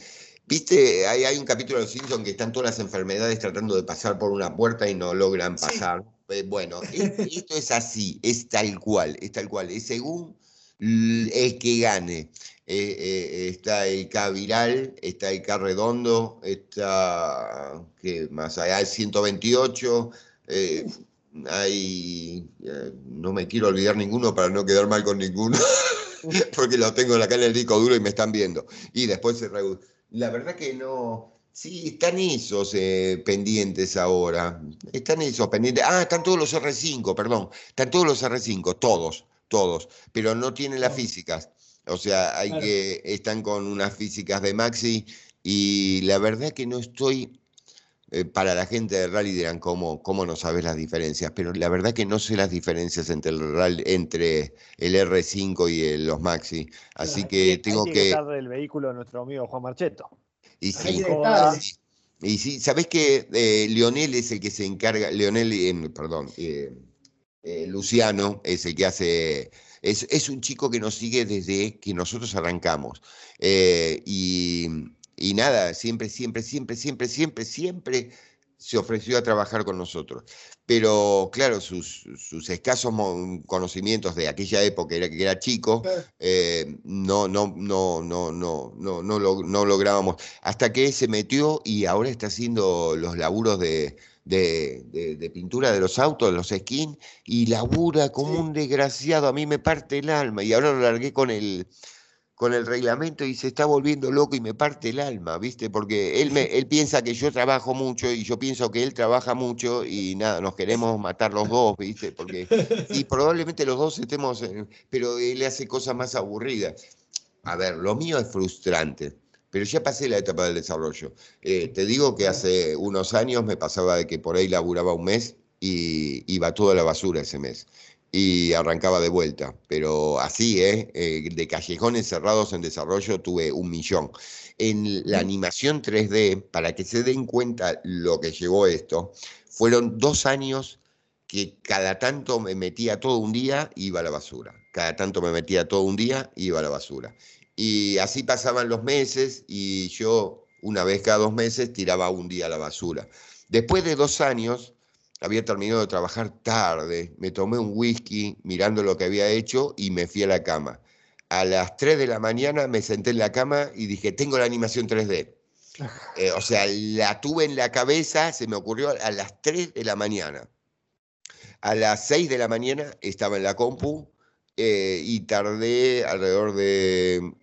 viste, hay, hay un capítulo de Los Simpsons que están todas las enfermedades tratando de pasar por una puerta y no logran Sí. pasar. Eh, bueno, es- esto es así, es tal cual, es tal cual, es según el que gane. Eh, eh, está el K viral, está el K redondo, está, ¿qué más? hay? Hay 128, eh, hay, no me quiero olvidar ninguno para no quedar mal con ninguno, porque lo tengo acá en el disco duro y me están viendo. Y después se La verdad que no, sí, están esos eh, pendientes ahora, están esos pendientes. Ah, están todos los R5, perdón, están todos los R5, todos, todos, pero no tienen las Oh. físicas. O sea, hay Claro. que, están con unas físicas de Maxi y la verdad que no estoy, eh, para la gente de rally dirán cómo, cómo no sabes las diferencias, pero la verdad que no sé las diferencias entre el, rally- entre el R5 y el- los Maxi. Así que tengo que... estar del vehículo de nuestro amigo Juan Marcheto. Y sí, sí. Y sí, ¿sabés que eh, Leonel es el que se encarga, Leonel, eh, perdón, eh, eh, Luciano es el que hace, es, es un chico que nos sigue desde que nosotros arrancamos. Eh, y, y nada, siempre, siempre, siempre, siempre, siempre, siempre se ofreció a trabajar con nosotros. Pero claro, sus, sus escasos conocimientos de aquella época, era que era chico, eh, no, no, no, no, no, no, no, lo- no lográbamos. Hasta que se metió y ahora está haciendo los laburos de, de, de- de pintura de los autos, los skins, y labura como un desgraciado. A mí me parte el alma. Y ahora lo largué con el, con el reglamento y se está volviendo loco y me parte el alma, ¿viste? Porque él, me, él piensa que yo trabajo mucho y yo pienso que él trabaja mucho y nada, nos queremos matar los dos, ¿viste? Porque, y probablemente los dos estemos, pero él hace cosas más aburridas. A ver, lo mío es frustrante, pero ya pasé la etapa del desarrollo. Eh, te digo que hace unos años me pasaba de que por ahí laburaba un mes y iba toda la basura ese mes y arrancaba de vuelta. Pero así, ¿eh? Eh, de callejones cerrados en desarrollo tuve un millón. En la animación 3D, para que se den cuenta lo que llevó esto, fueron dos años que cada tanto me metía todo un día, iba a la basura. Cada tanto me metía todo un día, iba a la basura. Y así pasaban los meses y yo una vez cada dos meses tiraba un día a la basura. Después de dos años, había terminado de trabajar tarde, me tomé un whisky mirando lo que había hecho y me fui a la cama. A las 3 de la mañana me senté en la cama y dije, tengo la animación 3D. Eh, o sea, la tuve en la cabeza, se me ocurrió a las 3 de la mañana. A las 6 de la mañana estaba en la compu eh, y tardé alrededor de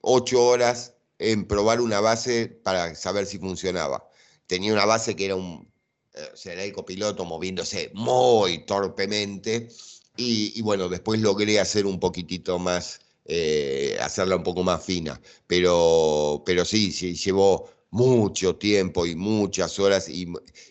8 horas en probar una base para saber si funcionaba. Tenía una base que era un, eh, era el copiloto moviéndose muy torpemente. Y, y bueno, después logré hacer un poquitito más, eh, hacerla un poco más fina, pero, pero sí, sí, llevó mucho tiempo y muchas horas y,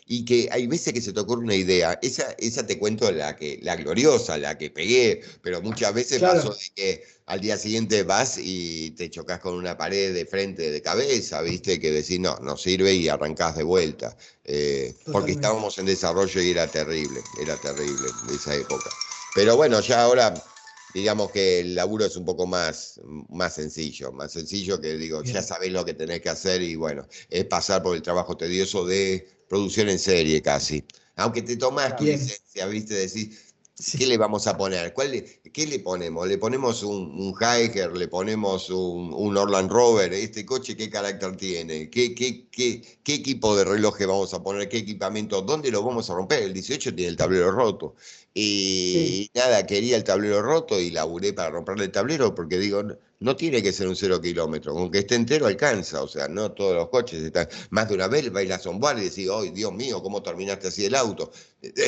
y que hay veces que se te ocurre una idea, esa, esa te cuento la, que, la gloriosa, la que pegué, pero muchas veces Claro. pasó de que al día siguiente vas y te chocas con una pared de frente de cabeza, viste, que decís, no, no sirve y arrancás de vuelta, eh, porque estábamos en desarrollo y era terrible, era terrible de esa época. Pero bueno, ya ahora digamos que el laburo es un poco más, más sencillo, más sencillo que digo, ya sabés lo que tenés que hacer y bueno, es pasar por el trabajo tedioso de producción en serie casi. Aunque te tomas tu licencia, ¿viste? Decís, Sí. ¿qué le vamos a poner? ¿Cuál le- ¿Qué le ponemos? ¿Le ponemos un, un Hiker? ¿Le ponemos un, un Orland Rover? ¿Este coche qué carácter tiene? ¿Qué, qué, qué, qué equipo de reloj vamos a poner? ¿Qué equipamiento? ¿Dónde lo vamos a romper? El 18 tiene el tablero roto. Y nada, quería el tablero roto y laburé para romperle el tablero porque digo, no, tiene que ser un cero kilómetro, con que esté entero alcanza, o sea, no todos los coches están, más de una vez va a y decir, ¡ay, Dios mío, cómo terminaste así el auto!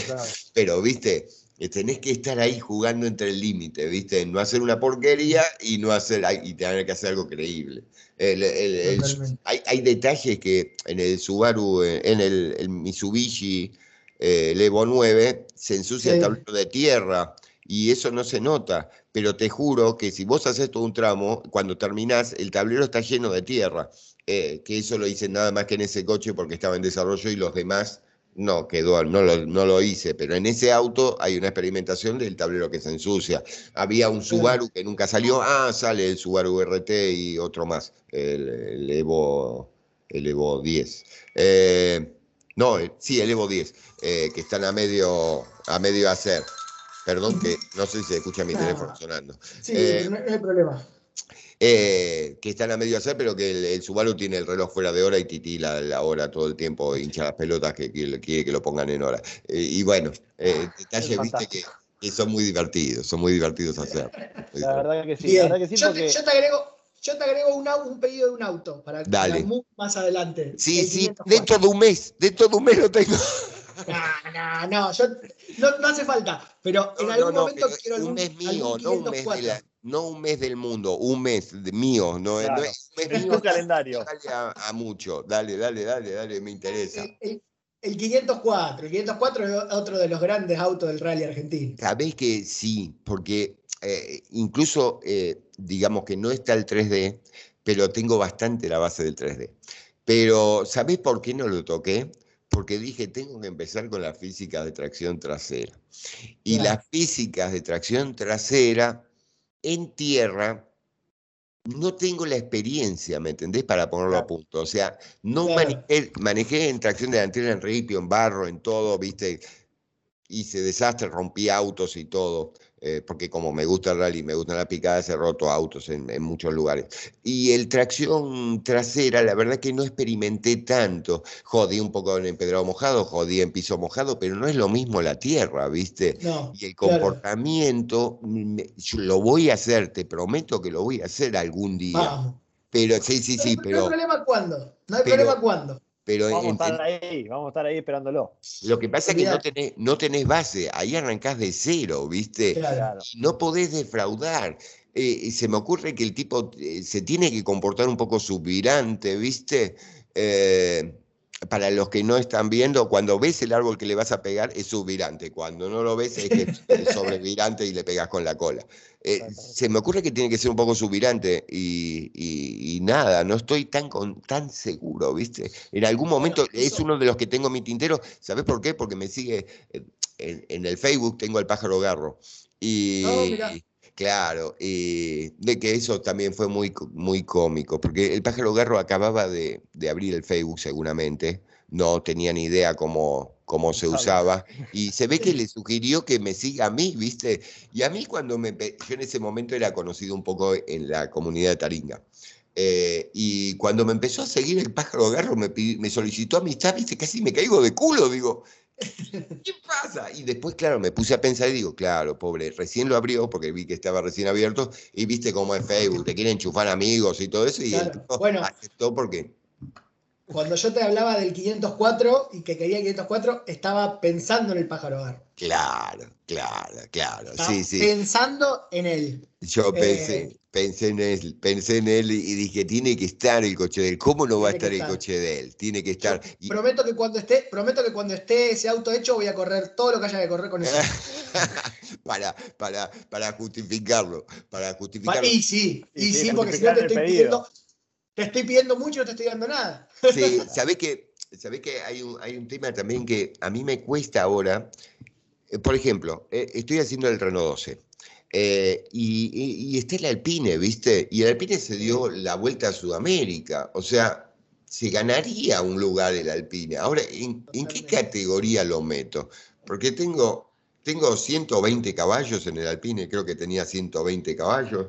Claro. Pero, viste, tenés que estar ahí jugando entre el límite, viste, no hacer una porquería y no hacer, y tener que hacer algo creíble. El- el- el- Totalmente. hay, hay detalles que en el Subaru, eh, en el, Mitsubishi eh, el Evo 9, se ensucia el tablero de tierra y eso no se nota. Pero te juro que si vos haces todo un tramo, cuando terminás, el tablero está lleno de tierra. Eh, que eso lo hice nada más que en ese coche porque estaba en desarrollo y los demás no quedó, no lo, no lo hice. Pero en ese auto hay una experimentación del tablero que se ensucia. Había un Subaru que nunca salió. Ah, sale el Subaru RT y otro más, el, el Evo, el Evo 10. Eh, no, eh, sí, el Evo 10, eh, que están a medio, a medio hacer. Perdón que no sé si se escucha mi No. teléfono sonando. Sí, Eh, no hay problema. Eh, que están a medio hacer, pero que el, el Subaru tiene el reloj fuera de hora y titila la hora todo el tiempo, hincha las pelotas que, que quiere que lo pongan en hora. Eh, y bueno, eh, detalles, Es viste, que, que son muy divertidos, son muy divertidos hacer. La verdad que sí, Bien. la verdad que sí, yo, porque te, yo te agrego, yo te agrego un, un pedido de un auto para, muy más adelante. Sí, sí, 504. dentro de un mes, dentro de un mes lo tengo. No, no, no, yo, no, no hace falta. Pero en No, algún no, momento quiero un mes mío, algún no un mes, de 504. la- no un mes del mundo, un mes de mío, no, es un mes es mío. tu calendario. Dale a, a mucho, dale, dale, dale, dale, me interesa. El, el- el 504. El 504 es otro de los grandes autos del rally argentino. Sabés que sí, porque eh, incluso eh, digamos que no está el 3D, pero tengo bastante la base del 3D. Pero ¿sabés por qué no lo toqué? Porque dije, tengo que empezar con las físicas de tracción trasera. Y Claro. las físicas de tracción trasera en tierra, no tengo la experiencia, ¿me entendés? Para ponerlo a punto. O sea, no Claro. manejé, manejé en tracción delantera, en ripio, en barro, en todo, ¿viste? hice desastre, rompí autos y todo, eh, porque como me gusta el rally, me gustan las picadas, he roto autos en, en muchos lugares. Y el tracción trasera, la verdad que no experimenté tanto. Jodí un poco en empedrado mojado, jodí en piso mojado, pero no es lo mismo la tierra, ¿viste? No, Y el comportamiento, yo lo voy a hacer, te prometo que lo voy a hacer algún día. Vamos. Pero sí, sí, sí, no, no pero, hay problema cuándo. No hay pero- problema cuándo. Pero Vamos a estar ahí, vamos a estar ahí esperándolo. lo que pasa es que no tenés, no tenés base, ahí arrancás de cero, ¿viste? Claro. No podés defraudar. Eh, se me ocurre que el tipo eh, se tiene que comportar un poco subvirante, ¿viste? Eh, para los que no están viendo, cuando ves el árbol que le vas a pegar es subvirante, cuando no lo ves es que es sobrevirante y le pegas con la cola. Eh, se me ocurre que tiene que ser un poco subvirante y, y- y nada, no estoy tan, con, tan seguro, ¿viste? En algún momento es uno de los que tengo en mi tintero, ¿sabes por qué? Porque me sigue eh, en, en el Facebook, tengo al pájaro garro. Y Oh. Claro, y de que eso también fue muy, muy cómico, porque el pájaro garro acababa de, de abrir el Facebook seguramente, no tenía ni idea cómo, cómo se usaba, y se ve que le sugirió que me siga a mí, ¿viste? Y a mí cuando me... Yo en ese momento era conocido un poco en la comunidad de Taringa. Eh, y cuando me empezó a seguir el pájaro garro, me, me solicitó amistad, viste, casi me caigo de culo, digo, ¿qué pasa? Y después, claro, me puse a pensar y digo, claro, pobre, recién lo abrió porque vi que estaba recién abierto y viste cómo es Facebook, te quieren enchufar amigos y todo eso y Claro, bueno. aceptó porque, Cuando yo te hablaba del 504 y que quería el 504, estaba pensando en el pájaro gar. claro, claro, claro, Estaba sí, sí. Pensando en él. Yo pensé, Eh, pensé en él, pensé en él y dije, tiene que estar el coche de él. ¿Cómo no va a estar el coche de él? Tiene que estar. Y- Prometo que cuando esté, prometo que cuando esté ese auto hecho voy a correr todo lo que haya que correr con eso. para, para, para justificarlo, para justificarlo. y sí, y Y sí, porque si no te estoy pidiendo, te estoy pidiendo mucho no te estoy dando nada. Sí, ¿sabés que, sabés que hay, un, hay un tema también que a mí me cuesta ahora? Eh, por ejemplo, eh, estoy haciendo el Renault 12 eh, y, y- y está el Alpine, ¿viste? Y el Alpine se dio la vuelta a Sudamérica. O sea, se ganaría un lugar el Alpine. Ahora, ¿en, ¿en qué categoría lo meto? Porque tengo, tengo 120 caballos en el Alpine, creo que tenía 120 caballos.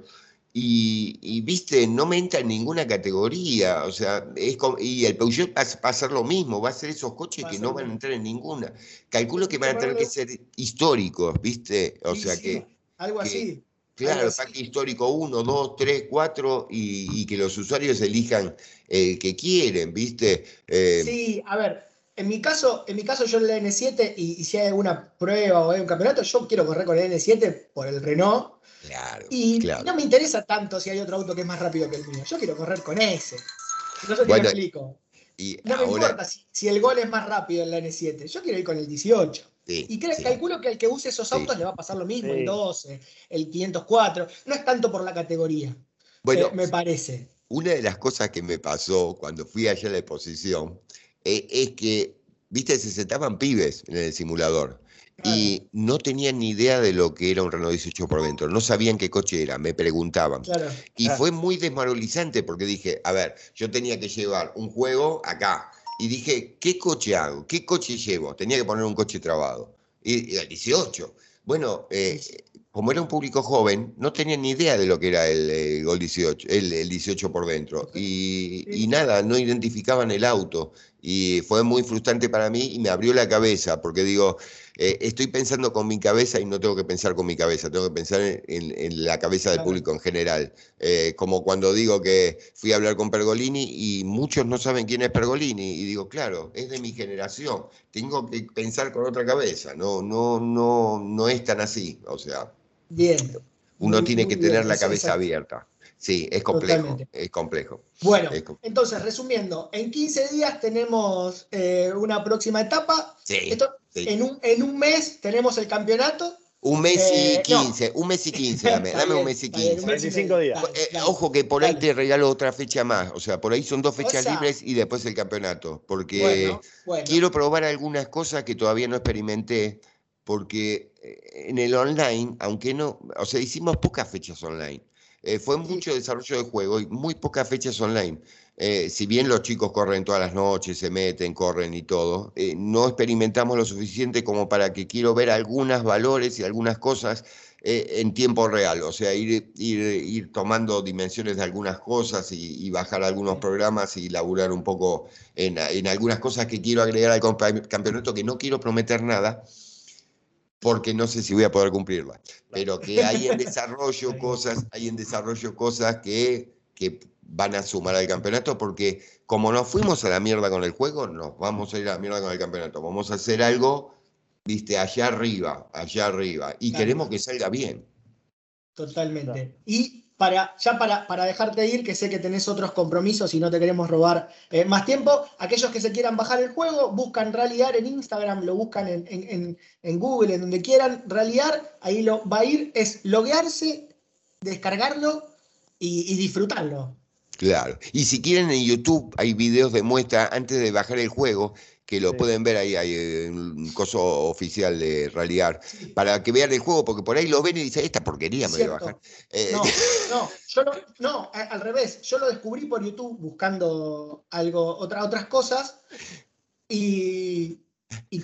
Y, viste, no me entra en ninguna categoría, o sea, es y el Peugeot va, a ser lo mismo, va a ser esos coches que no van a entrar en ninguna. Calculo que van a tener que ser históricos, viste, o sea que... Algo así. Claro, parque histórico 1, 2, 3, 4 y, que los usuarios elijan el que quieren, ¿viste? Eh, sí, a ver, en mi caso, en mi caso yo en la N7 y, si hay alguna prueba o hay un campeonato, yo quiero correr con el N7 por el Renault. Claro, y no me interesa tanto si hay otro auto que es más rápido que el mío. Yo quiero correr con ese. No sé si me explico. no me importa si, el gol es más rápido en la N7. Yo quiero ir con el 18 y calculo que al que use esos autos le va a pasar lo mismo, el 12, el 504. No es tanto por la categoría, bueno, me parece. Una de las cosas que me pasó cuando fui allá a la exposición eh, es que, viste, se sentaban pibes en el simulador. Y no tenían ni idea de lo que era un Renault 18 por dentro, no sabían qué coche era, me preguntaban. y fue muy desmoralizante porque dije, a ver, yo tenía que llevar un juego acá, y dije, ¿qué coche hago? ¿Qué coche llevo? Tenía que poner un coche trabado. Y, el 18. Bueno, eh, como era un público joven, no tenían ni idea de lo que era el, Gol 18, el, 18 por dentro. y, nada, no identificaban el auto. Y fue muy frustrante para mí y me abrió la cabeza, porque digo, eh, estoy pensando con mi cabeza y no tengo que pensar con mi cabeza, tengo que pensar en, la cabeza del público en general. Eh, como cuando digo que fui a hablar con Pergolini y muchos no saben quién es Pergolini y digo, claro, es de mi generación, tengo que pensar con otra cabeza, no, no, no, no es tan así, o sea. Bien. Uno tiene que tener la cabeza abierta. Sí, es complejo, es complejo. Bueno, entonces, resumiendo, en 15 días tenemos eh, una próxima etapa. Sí, En, un, en un mes tenemos el campeonato. Un mes y 15, eh, un mes y 15, dame, dame un mes y 15. 25 días. Eh, ojo que por ahí te regalo otra fecha más, o sea, por ahí son dos fechas libres y después el campeonato, porque quiero probar algunas cosas que todavía no experimenté, porque en el online, aunque no, o sea, hicimos pocas fechas online. Eh, fue mucho desarrollo de juego y muy pocas fechas online. Eh, si bien los chicos corren todas las noches, se meten, corren y todo, eh, no experimentamos lo suficiente como para que quiero ver algunos valores y algunas cosas en tiempo real, o sea, ir, ir, tomando dimensiones de algunas cosas y, bajar algunos programas y laburar un poco en, en algunas cosas que quiero agregar al campeonato, que no quiero prometer nada, porque no sé si voy a poder cumplirla, pero que hay en desarrollo cosas, hay en desarrollo cosas que, que van a sumar al campeonato, porque como nos fuimos a la mierda con el juego, nos vamos a ir a la mierda con el campeonato. Vamos a hacer algo, viste, allá arriba, allá arriba, y queremos que salga bien. Totalmente. Y para, ya para, para, dejarte ir, que sé que tenés otros compromisos y no te queremos robar eh, más tiempo, aquellos que se quieran bajar el juego, buscan Rallyar en Instagram, lo buscan en, Google, en donde quieran, Rallyar, ahí lo va a ir, es loguearse, descargarlo y, y disfrutarlo. Claro. Y si quieren en YouTube hay videos de muestra antes de bajar el juego que lo pueden ver ahí, hay un coso oficial de Rallyar, para que vean el juego, porque por ahí lo ven y dicen, esta porquería me voy a bajar. Eh, no, no, yo no, no, al revés, yo lo descubrí por YouTube buscando algo, otra, otras cosas, y,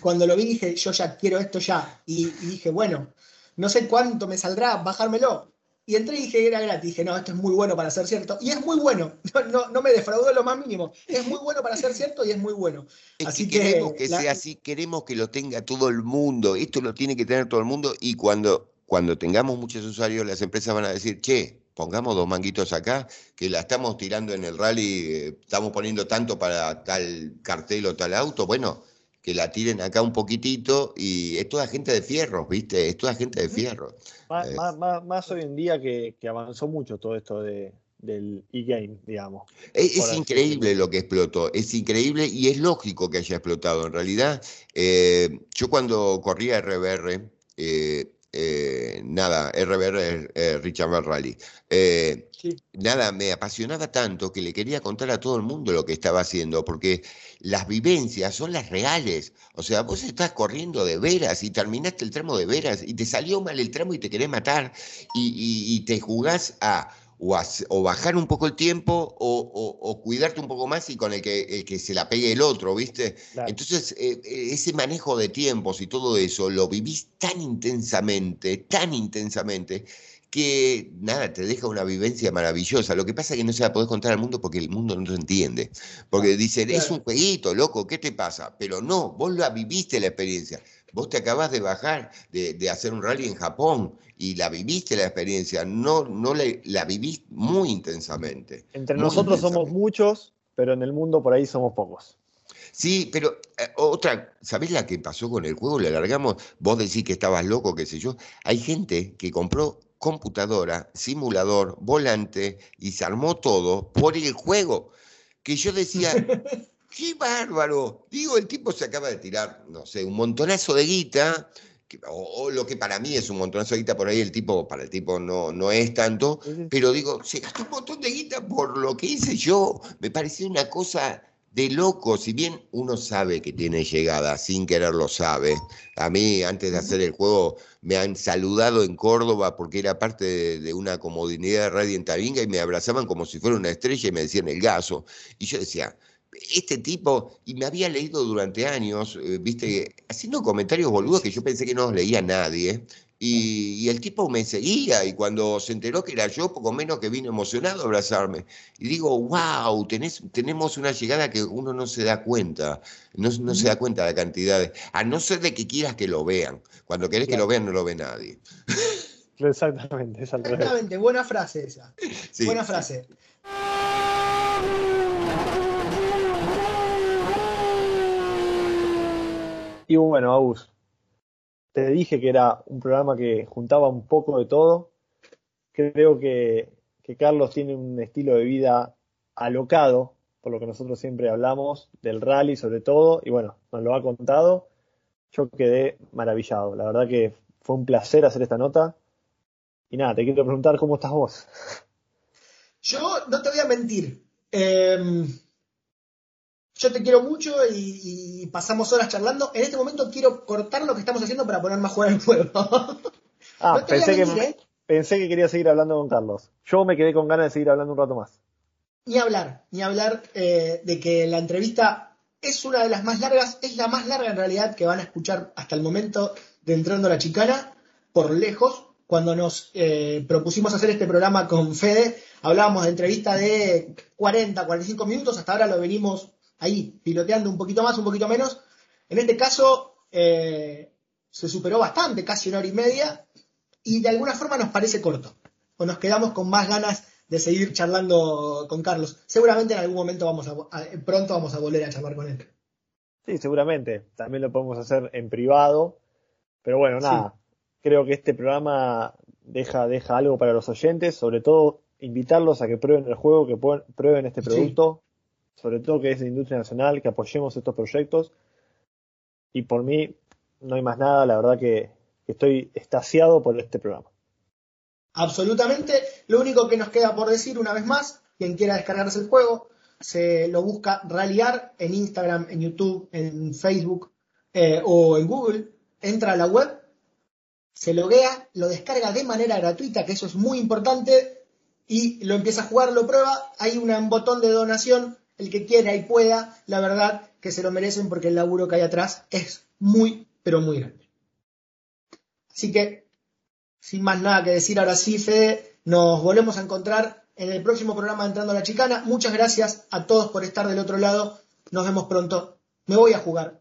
cuando lo vi dije, yo ya quiero esto ya, y, y dije, bueno, no sé cuánto me saldrá bajármelo, y entré y dije que era gratis. Dije, no, esto es muy bueno para ser cierto. Y es muy bueno. No, no, me defraudó lo más mínimo. Es muy bueno para ser cierto y es muy bueno. así que, queremos que, sea así, queremos que lo tenga todo el mundo. Esto lo tiene que tener todo el mundo. Y cuando, cuando tengamos muchos usuarios, las empresas van a decir, che, pongamos dos manguitos acá, que la estamos tirando en el rally, eh, estamos poniendo tanto para tal cartel o tal auto. Bueno, que la tiren acá un poquitito y es toda gente de fierro, ¿viste? Es toda gente de fierro. Más, hoy en día que, avanzó mucho todo esto de, del e-game, digamos. Es, increíble lo que explotó, es increíble y es lógico que haya explotado. En realidad, eh, yo cuando corría RBR, eh, eh, nada, RBR eh, Richard Rally. Eh, nada, me apasionaba tanto que le quería contar a todo el mundo lo que estaba haciendo, porque las vivencias son las reales. O sea, vos estás corriendo de veras y terminaste el tramo de veras y te salió mal el tramo y te querés matar y, te jugás a o, bajar un poco el tiempo o, cuidarte un poco más y con el que, que se la pegue el otro, ¿viste? Entonces, eh, eh, ese manejo de tiempos y todo eso lo vivís tan intensamente, tan intensamente, que nada, te deja una vivencia maravillosa. Lo que pasa es que no se la podés contar al mundo porque el mundo no lo entiende. Porque dicen, es un jueguito, loco, ¿qué te pasa? Pero no, vos la viviste la experiencia. Vos te acabás de bajar, de, hacer un rally en Japón y la viviste la experiencia, no, no la, vivís muy intensamente. Entre nosotros somos muchos, pero en el mundo por ahí somos pocos. Sí, pero eh, otra, ¿sabés la que pasó con el juego? Le alargamos, vos decís que estabas loco, qué sé yo. Hay gente que compró computadora, simulador, volante y se armó todo por el juego. Que yo decía, ¡qué bárbaro! Digo, el tipo se acaba de tirar, no sé, un montonazo de guita, o, lo que para mí es un montonazo de guita, por ahí el tipo, para el tipo no, no es tanto, pero digo, se gastó un montón de guita por lo que hice yo. Me pareció una cosa de loco, si bien uno sabe que tiene llegada, sin querer lo sabe. A mí, antes de hacer el juego, me han saludado en Córdoba porque era parte de, una comodidad de Radio en Taringa y me abrazaban como si fuera una estrella y me decían el gaso. Y yo decía, este tipo, y me había leído durante años, eh, viste, haciendo comentarios boludos que yo pensé que no los leía nadie, y, el tipo me seguía y cuando se enteró que era yo, poco menos que vino emocionado a abrazarme. Y digo, wow, tenemos una llegada que uno no se da cuenta, no, se da cuenta de la cantidad, a no ser de que quieras que lo vean. Cuando querés que lo vean, no lo ve nadie. Exactamente, Exactamente, buena frase esa. buena frase. Y bueno, Agus, te dije que era un programa que juntaba un poco de todo. Creo que, Carlos tiene un estilo de vida alocado, por lo que nosotros siempre hablamos, del rally sobre todo, y bueno, nos lo ha contado. Yo quedé maravillado. La verdad que fue un placer hacer esta nota. Y nada, te quiero preguntar cómo estás vos. Yo no te voy a mentir. Em, yo te quiero mucho y, pasamos horas charlando. En este momento quiero cortar lo que estamos haciendo para poner más jugar el juego. ah, pensé, que, ¿eh? pensé que quería seguir hablando con Carlos. Yo me quedé con ganas de seguir hablando un rato más. Ni hablar, ni hablar eh, de que la entrevista es una de las más largas, es la más larga en realidad que van a escuchar hasta el momento de Entrando a la Chicana, por lejos. Cuando nos eh, propusimos hacer este programa con Fede, hablábamos de entrevista de 40, 45 minutos, hasta ahora lo venimos ahí piloteando un poquito más, un poquito menos. En este caso eh, se superó bastante, casi una hora y media, y de alguna forma nos parece corto, o nos quedamos con más ganas de seguir charlando con Carlos. Seguramente en algún momento vamos a, pronto vamos a volver a charlar con él. Sí, seguramente. También lo podemos hacer en privado. Pero bueno, nada. Creo que este programa deja, deja algo para los oyentes, sobre todo invitarlos a que prueben el juego, que prueben este producto, sobre todo que es de industria nacional, que apoyemos estos proyectos. Y por mí no hay más nada, la verdad que estoy estasiado por este programa. Absolutamente. Lo único que nos queda por decir una vez más, quien quiera descargarse el juego, se lo busca Rallyar en Instagram, en YouTube, en Facebook eh, o en Google, entra a la web, se loguea, lo descarga de manera gratuita, que eso es muy importante, y lo empieza a jugar, lo prueba, hay un botón de donación el que quiera y pueda, la verdad que se lo merecen porque el laburo que hay atrás es muy, pero muy grande. Así que, sin más nada que decir, ahora sí, Fede, nos volvemos a encontrar en el próximo programa de Entrando a la Chicana. Muchas gracias a todos por estar del otro lado. Nos vemos pronto. Me voy a jugar.